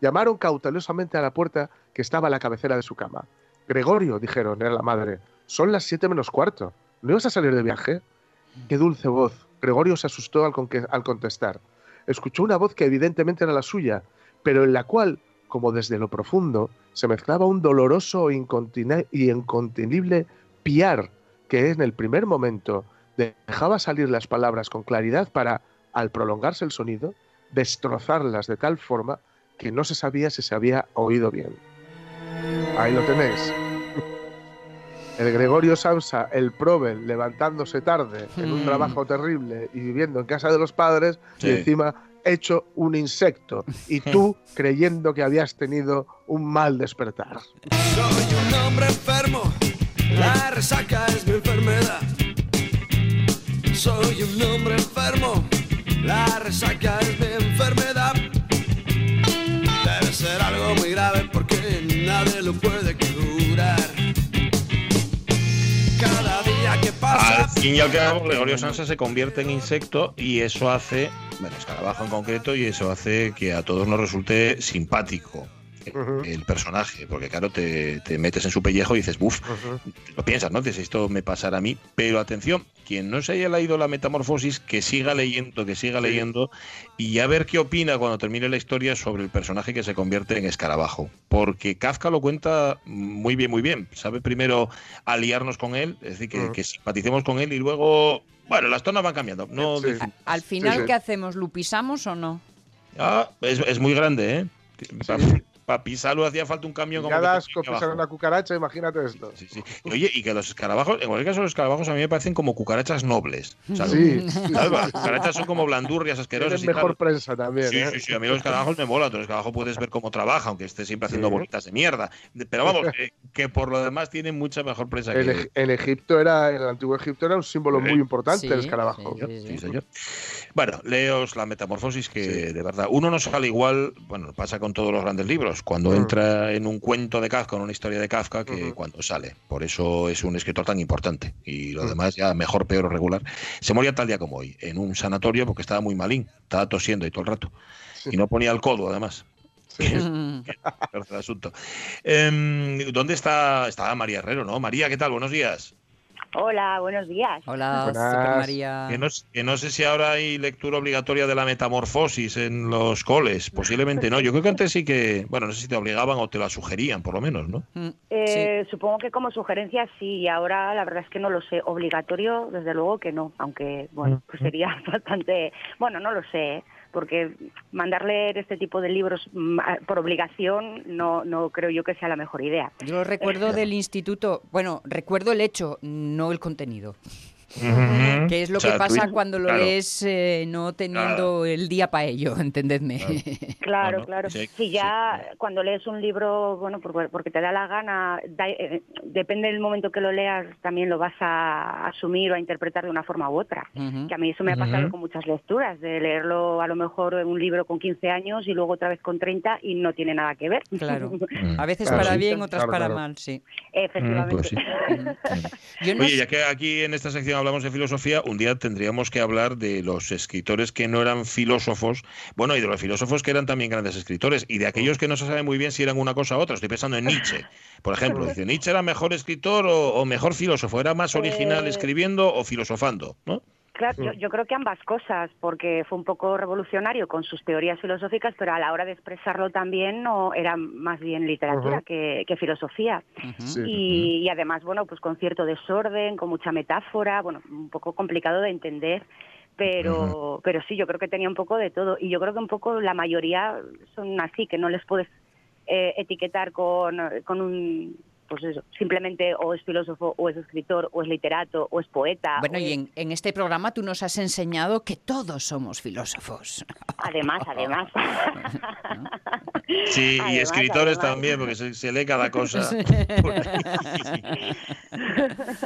llamaron cautelosamente a la puerta que estaba a la cabecera de su cama. Gregorio, dijeron, era la madre, son las siete menos cuarto. ¿No ibas a salir de viaje? Qué dulce voz. Gregorio se asustó al, conque- al contestar. Escuchó una voz que evidentemente era la suya, pero en la cual, como desde lo profundo, se mezclaba un doloroso e y incontenible piar que en el primer momento dejaba salir las palabras con claridad para, al prolongarse el sonido, destrozarlas de tal forma que no se sabía si se había oído bien. Ahí lo tenéis. El Gregorio Samsa, el Probel, levantándose tarde en un Hmm. trabajo terrible y viviendo en casa de los padres Sí. y encima hecho un insecto y tú creyendo que habías tenido un mal despertar. Soy un hombre enfermo, la resaca es mi enfermedad. Soy un hombre enfermo, la resaca es mi enfermedad. Debe ser algo muy grave porque nadie lo puede curar. Al fin y al cabo, Gregorio Sansa se convierte en insecto y eso hace, bueno, escarabajo en concreto, y eso hace que a todos nos resulte simpático El personaje, porque claro, te, te metes en su pellejo y dices, uff, lo piensas, ¿no? Dices, esto me pasará a mí, pero atención, quien no se haya leído la metamorfosis, que siga leyendo, que siga Sí. leyendo, y a ver qué opina cuando termine la historia sobre el personaje que se convierte en escarabajo, porque Kafka lo cuenta muy bien, muy bien, sabe primero aliarnos con él, es decir, que, que simpaticemos con él y luego, bueno, las tonas van cambiando, no Sí. Al final, sí. ¿qué hacemos? ¿Lo pisamos o no? ah, es, es muy grande, ¿eh? Para pisarlo hacía falta un camión como con aquí pisar una cucaracha, imagínate esto. Sí, sí. Y Oye, y que los escarabajos, en cualquier caso, los escarabajos a mí me parecen como cucarachas nobles. ¿sabes? Sí. Las cucarachas son como blandurrias, asquerosas. Tienes y tal. mejor prensa también. Sí, ¿eh? sí, sí, a mí los escarabajos me molan. Los escarabajos puedes ver cómo trabaja, aunque esté siempre haciendo Sí. bolitas de mierda. Pero vamos, que, que por lo demás tienen mucha mejor prensa En, que. En Egipto era, en el antiguo Egipto era un símbolo Sí. muy importante Sí, el escarabajo. sí, sí, Sí, señor. Bueno, leos la metamorfosis que de verdad uno no sale igual, bueno, pasa con todos los grandes libros, cuando Mm. entra en un cuento de Kafka, en una historia de Kafka, que cuando sale. Por eso es un escritor tan importante. Y lo Mm. demás ya mejor, peor o regular. Se moría tal día como hoy, en un sanatorio porque estaba muy malín, estaba tosiendo y todo el rato. Y no ponía el codo, además. Tercer asunto. Em, ¿Dónde está? Estaba María Herrero, ¿no? María, ¿qué tal? Buenos días. Hola, buenos días. Hola. Super María. Que no, que no sé si ahora hay lectura obligatoria de la metamorfosis en los coles. Posiblemente no. Yo creo que antes sí que, bueno, no sé si te obligaban o te la sugerían, por lo menos, ¿no? Mm, Eh, Supongo que como sugerencia sí, y ahora la verdad es que no lo sé. Obligatorio, desde luego que no, aunque, bueno, pues sería bastante. Bueno, no lo sé, ¿eh? Porque mandar leer este tipo de libros mm, por obligación no, no creo yo que sea la mejor idea. Yo recuerdo del instituto, bueno, recuerdo el hecho, no el contenido. Que es lo O sea, que pasa cuando lo claro. lees eh, no teniendo el día para ello, entendedme. Claro, claro. sí, si ya cuando lees un libro, bueno, por- porque te da la gana, da- eh, depende del momento que lo leas, también lo vas a asumir o a interpretar de una forma u otra. Que a mí eso me ha pasado con muchas lecturas, de leerlo a lo mejor en un libro con 15 años y luego otra vez con 30 y no tiene nada que ver. Claro. Mm. A veces Claro, para bien, otras para mal, sí. Mm, Efectivamente. pues. Yo no Oye, ya que aquí en esta sección hablamos de filosofía, un día tendríamos que hablar de los escritores que no eran filósofos, bueno, y de los filósofos que eran también grandes escritores, y de aquellos que no se sabe muy bien si eran una cosa u otra. Estoy pensando en Nietzsche, por ejemplo. Dice, ¿Nietzsche era mejor escritor o, o mejor filósofo? ¿Era más original Eh, escribiendo o filosofando? ¿no? Claro, yo, yo creo que ambas cosas, porque fue un poco revolucionario con sus teorías filosóficas, pero a la hora de expresarlo también no era más bien literatura que, que filosofía. Sí. Y, y además, bueno, pues con cierto desorden, con mucha metáfora, bueno, un poco complicado de entender, pero, pero sí, yo creo que tenía un poco de todo. Y yo creo que un poco la mayoría son así, que no les puedes eh, etiquetar con, con un, pues eso, simplemente o es filósofo, o es escritor, o es literato, o es poeta. Bueno, y es- en, en este programa tú nos has enseñado que todos somos filósofos. Además, además. Sí, y escritores además. también, porque se, se lee cada cosa. por ahí.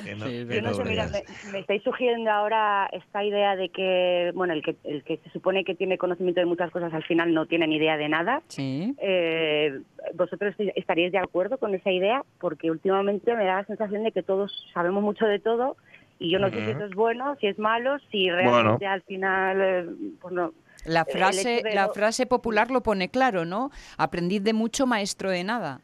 Que no- Sí, es que Yo no no sé, mira, veas. me, me estáis sugiriendo ahora esta idea de que, bueno, el que, el que se supone que tiene conocimiento de muchas cosas al final no tiene ni idea de nada. Sí. Eh, ¿Vosotros estaríais de acuerdo con esa idea? Porque últimamente me da la sensación de que todos sabemos mucho de todo y yo no sé si eso es bueno, si es malo, si realmente al final, eh, pues no. La frase, de la frase popular lo pone claro, ¿no? Aprendiz de mucho, maestro de nada.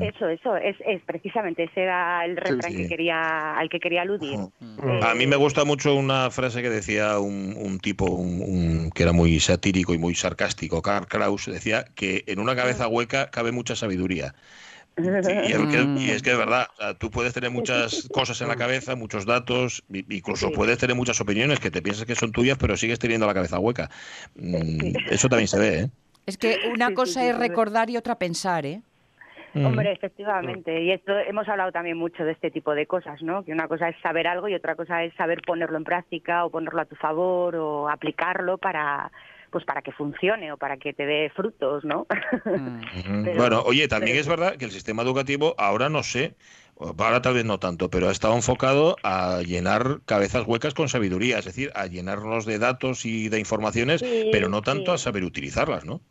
Eso, eso, es, es precisamente ese era el refrán sí. que quería, al que quería aludir. Eh, A mí me gusta mucho una frase que decía un, un tipo un, un- que era muy satírico y muy sarcástico, Karl Kraus, decía que en una cabeza hueca cabe mucha sabiduría. Y, y el que- y es que es verdad, o sea, tú puedes tener muchas cosas en la cabeza, muchos datos, incluso Sí. puedes tener muchas opiniones que te piensas que son tuyas, pero sigues teniendo la cabeza hueca. Mm, Eso también se ve, ¿eh? Es que una cosa es recordar y otra pensar, ¿eh? Hombre, efectivamente. Y esto hemos hablado también mucho de este tipo de cosas, ¿no? Que una cosa es saber algo y otra cosa es saber ponerlo en práctica o ponerlo a tu favor o aplicarlo para pues para que funcione o para que te dé frutos, ¿no? Ujú. Pero- bueno, oye, también pero- es verdad que el sistema educativo ahora no sé, ahora tal vez no tanto, pero ha estado enfocado a llenar cabezas huecas con sabiduría, es decir, a llenarnos de datos y de informaciones, Sí, pero no tanto sí. a saber utilizarlas, ¿no?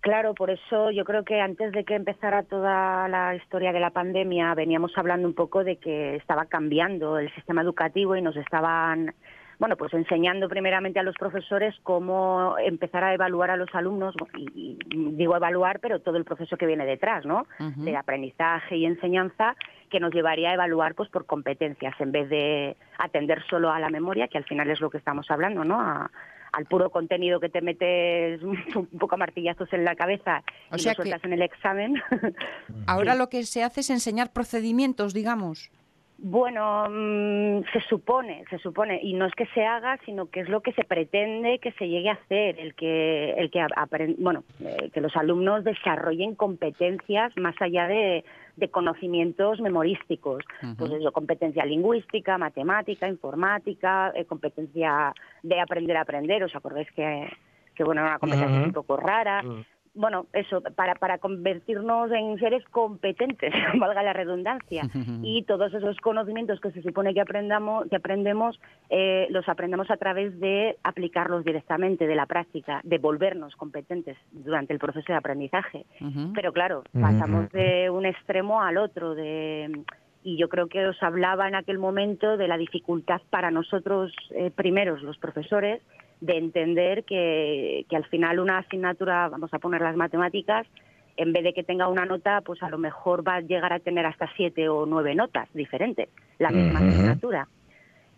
Claro, por eso yo creo que antes de que empezara toda la historia de la pandemia veníamos hablando un poco de que estaba cambiando el sistema educativo y nos estaban, bueno, pues enseñando primeramente a los profesores cómo empezar a evaluar a los alumnos, y, y digo evaluar, pero todo el proceso que viene detrás, ¿no? Ujú. De aprendizaje y enseñanza que nos llevaría a evaluar pues por competencias en vez de atender solo a la memoria, que al final es lo que estamos hablando, ¿no? A- al puro contenido que te metes un poco a martillazos en la cabeza O y sea lo que- sueltas en el examen. Ahora lo que se hace es enseñar procedimientos, digamos. Bueno, mm, se supone, se supone, y no es que se haga, sino que es lo que se pretende que se llegue a hacer, el que, el que bueno, eh, que los alumnos desarrollen competencias más allá de, de conocimientos memorísticos, pues eso, competencia lingüística, matemática, informática, eh, competencia de aprender a aprender, ¿os acordáis que, que bueno, era una competencia un poco rara? Bueno, eso, para, para convertirnos en seres competentes, valga la redundancia, y todos esos conocimientos que se supone que aprendamos, que aprendemos, eh, los aprendemos a través de aplicarlos directamente, de la práctica, de volvernos competentes durante el proceso de aprendizaje. Pero claro, pasamos de un extremo al otro, de y yo creo que os hablaba en aquel momento de la dificultad para nosotros eh, primeros, los profesores, de entender que, que al final una asignatura, vamos a poner las matemáticas, en vez de que tenga una nota, pues a lo mejor va a llegar a tener hasta siete o nueve notas diferentes, la misma asignatura.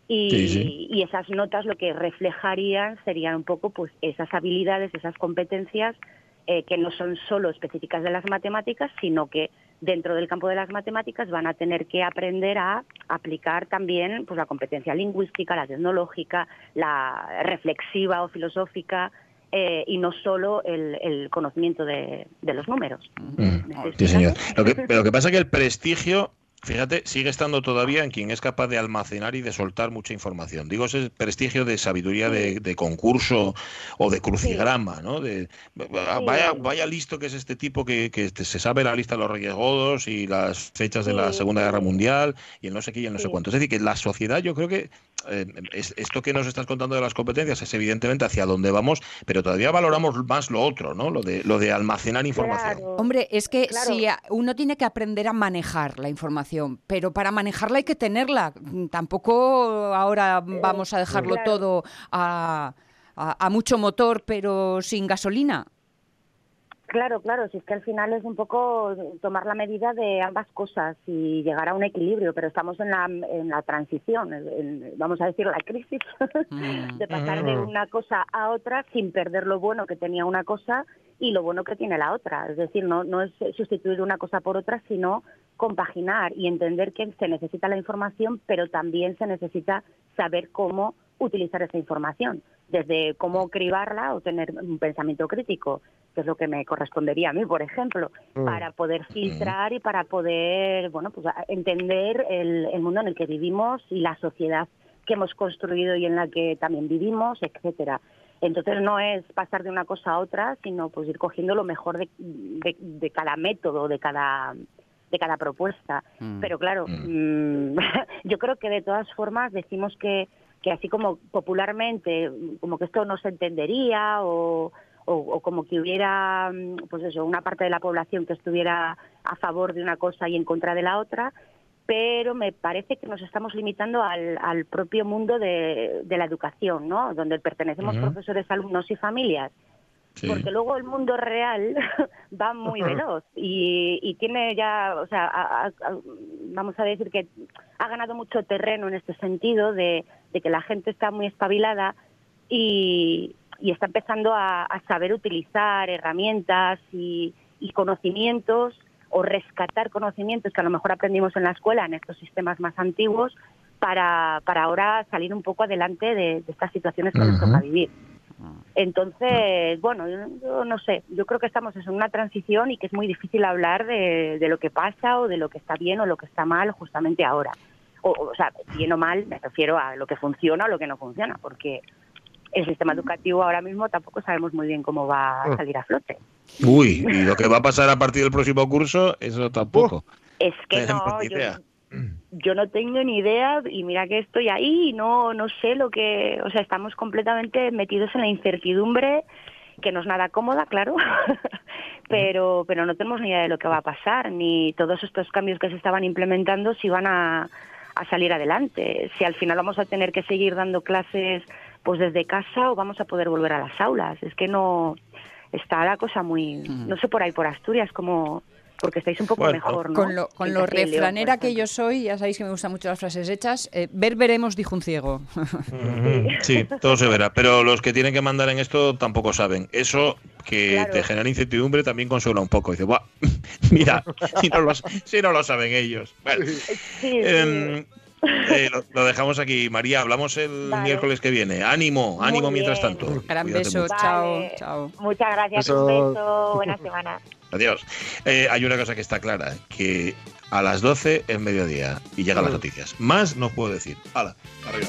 Y, Sí, sí. y esas notas lo que reflejarían serían un poco pues esas habilidades, esas competencias eh, que no son solo específicas de las matemáticas, sino que dentro del campo de las matemáticas van a tener que aprender a aplicar también pues la competencia lingüística, la tecnológica, la reflexiva o filosófica eh, y no solo el, el conocimiento de, de los números. Mm, ¿Me estoy Sí, señor. Lo que, lo que pasa es que el prestigio, fíjate, sigue estando todavía en quien es capaz de almacenar y de soltar mucha información. Digo, ese prestigio de sabiduría de, de concurso o de crucigrama, ¿no? De, vaya, vaya listo que es este tipo que, que este- se sabe la lista de los Reyes Godos y las fechas de la. Segunda Guerra Mundial y el no sé qué y el no sé cuánto. Es decir, que la sociedad yo creo que eh, es- esto que nos estás contando de las competencias es evidentemente hacia dónde vamos, pero todavía valoramos más lo otro, ¿no? Lo de, lo de almacenar información. Hombre, es que Claro. si uno tiene que aprender a manejar la información, pero para manejarla hay que tenerla. Tampoco ahora vamos a dejarlo claro. todo a, a- a mucho motor, pero sin gasolina. Claro, claro, si es que al final es un poco tomar la medida de ambas cosas y llegar a un equilibrio, pero estamos en la, en la transición, en- en- vamos a decir la crisis, de pasar de Mm. una cosa a otra sin perder lo bueno que tenía una cosa y lo bueno que tiene la otra. Es decir, no, no es sustituir una cosa por otra, sino compaginar y entender que se necesita la información, pero también se necesita saber cómo utilizar esa información, desde cómo cribarla o tener un pensamiento crítico, que es lo que me correspondería a mí, por ejemplo, Mm. para poder filtrar y para poder, bueno, pues entender el, el mundo en el que vivimos y la sociedad que hemos construido y en la que también vivimos, etcétera. Entonces no es pasar de una cosa a otra, sino pues ir cogiendo lo mejor de, de- de cada método, de cada de cada propuesta. Mm. Pero claro, mm, yo creo que de todas formas decimos que, que así como popularmente, como que esto no se entendería o, o, o como que hubiera, mm, pues eso, una parte de la población que estuviera a favor de una cosa y en contra de la otra, pero me parece que nos estamos limitando al, al propio mundo de, de la educación, ¿no? Donde pertenecemos profesores, alumnos y familias Sí. porque luego el mundo real va muy veloz y, y tiene ya, o sea, a- a- a- vamos a decir que ha ganado mucho terreno en este sentido de, de que la gente está muy espabilada y, y está empezando a, saber utilizar herramientas y, y conocimientos o rescatar conocimientos que a lo mejor aprendimos en la escuela, en estos sistemas más antiguos, para, para ahora salir un poco adelante de, de estas situaciones que nos Ujú. toca vivir. Entonces, bueno, yo, no sé, yo creo que estamos en una transición y que es muy difícil hablar de, de lo que pasa o de lo que está bien o lo que está mal justamente ahora. O, o sea, bien o mal me refiero a lo que funciona o lo que no funciona, porque el sistema educativo ahora mismo tampoco sabemos muy bien cómo va a salir a flote. Uy, y lo que va a pasar a partir del próximo curso, eso tampoco. Es que no, yo. Yo no tengo ni idea y mira que estoy ahí y no, no sé lo que, o sea, estamos completamente metidos en la incertidumbre, que no es nada cómoda, claro, pero, pero no tenemos ni idea de lo que va a pasar, ni todos estos cambios que se estaban implementando si van a, a salir adelante, si al final vamos a tener que seguir dando clases pues desde casa o vamos a poder volver a las aulas, es que no está la cosa muy, no sé por ahí por Asturias como porque estáis un poco Bueno, mejor, ¿no? Con lo, con lo refranera que yo soy, ya sabéis que me gustan mucho las frases hechas, eh, ver veremos, dijo un ciego. Sí, todo se verá. Pero los que tienen que mandar en esto tampoco saben. Eso que Claro. te genera incertidumbre también consuela un poco. Dice, "Buah, mira, si no, lo, si no lo saben ellos. Bueno, Sí, sí. em, eh, lo, lo dejamos aquí. María, hablamos el Vale. miércoles que viene. Ánimo, Muy ánimo mientras bien. tanto. Gran Cuídate beso, chao, Vale. chao. Muchas gracias, un beso, buena semana. Adiós. Eh, hay una cosa que está clara, que a las 12 es mediodía y llegan las noticias. Más no puedo decir. Hala, arriba.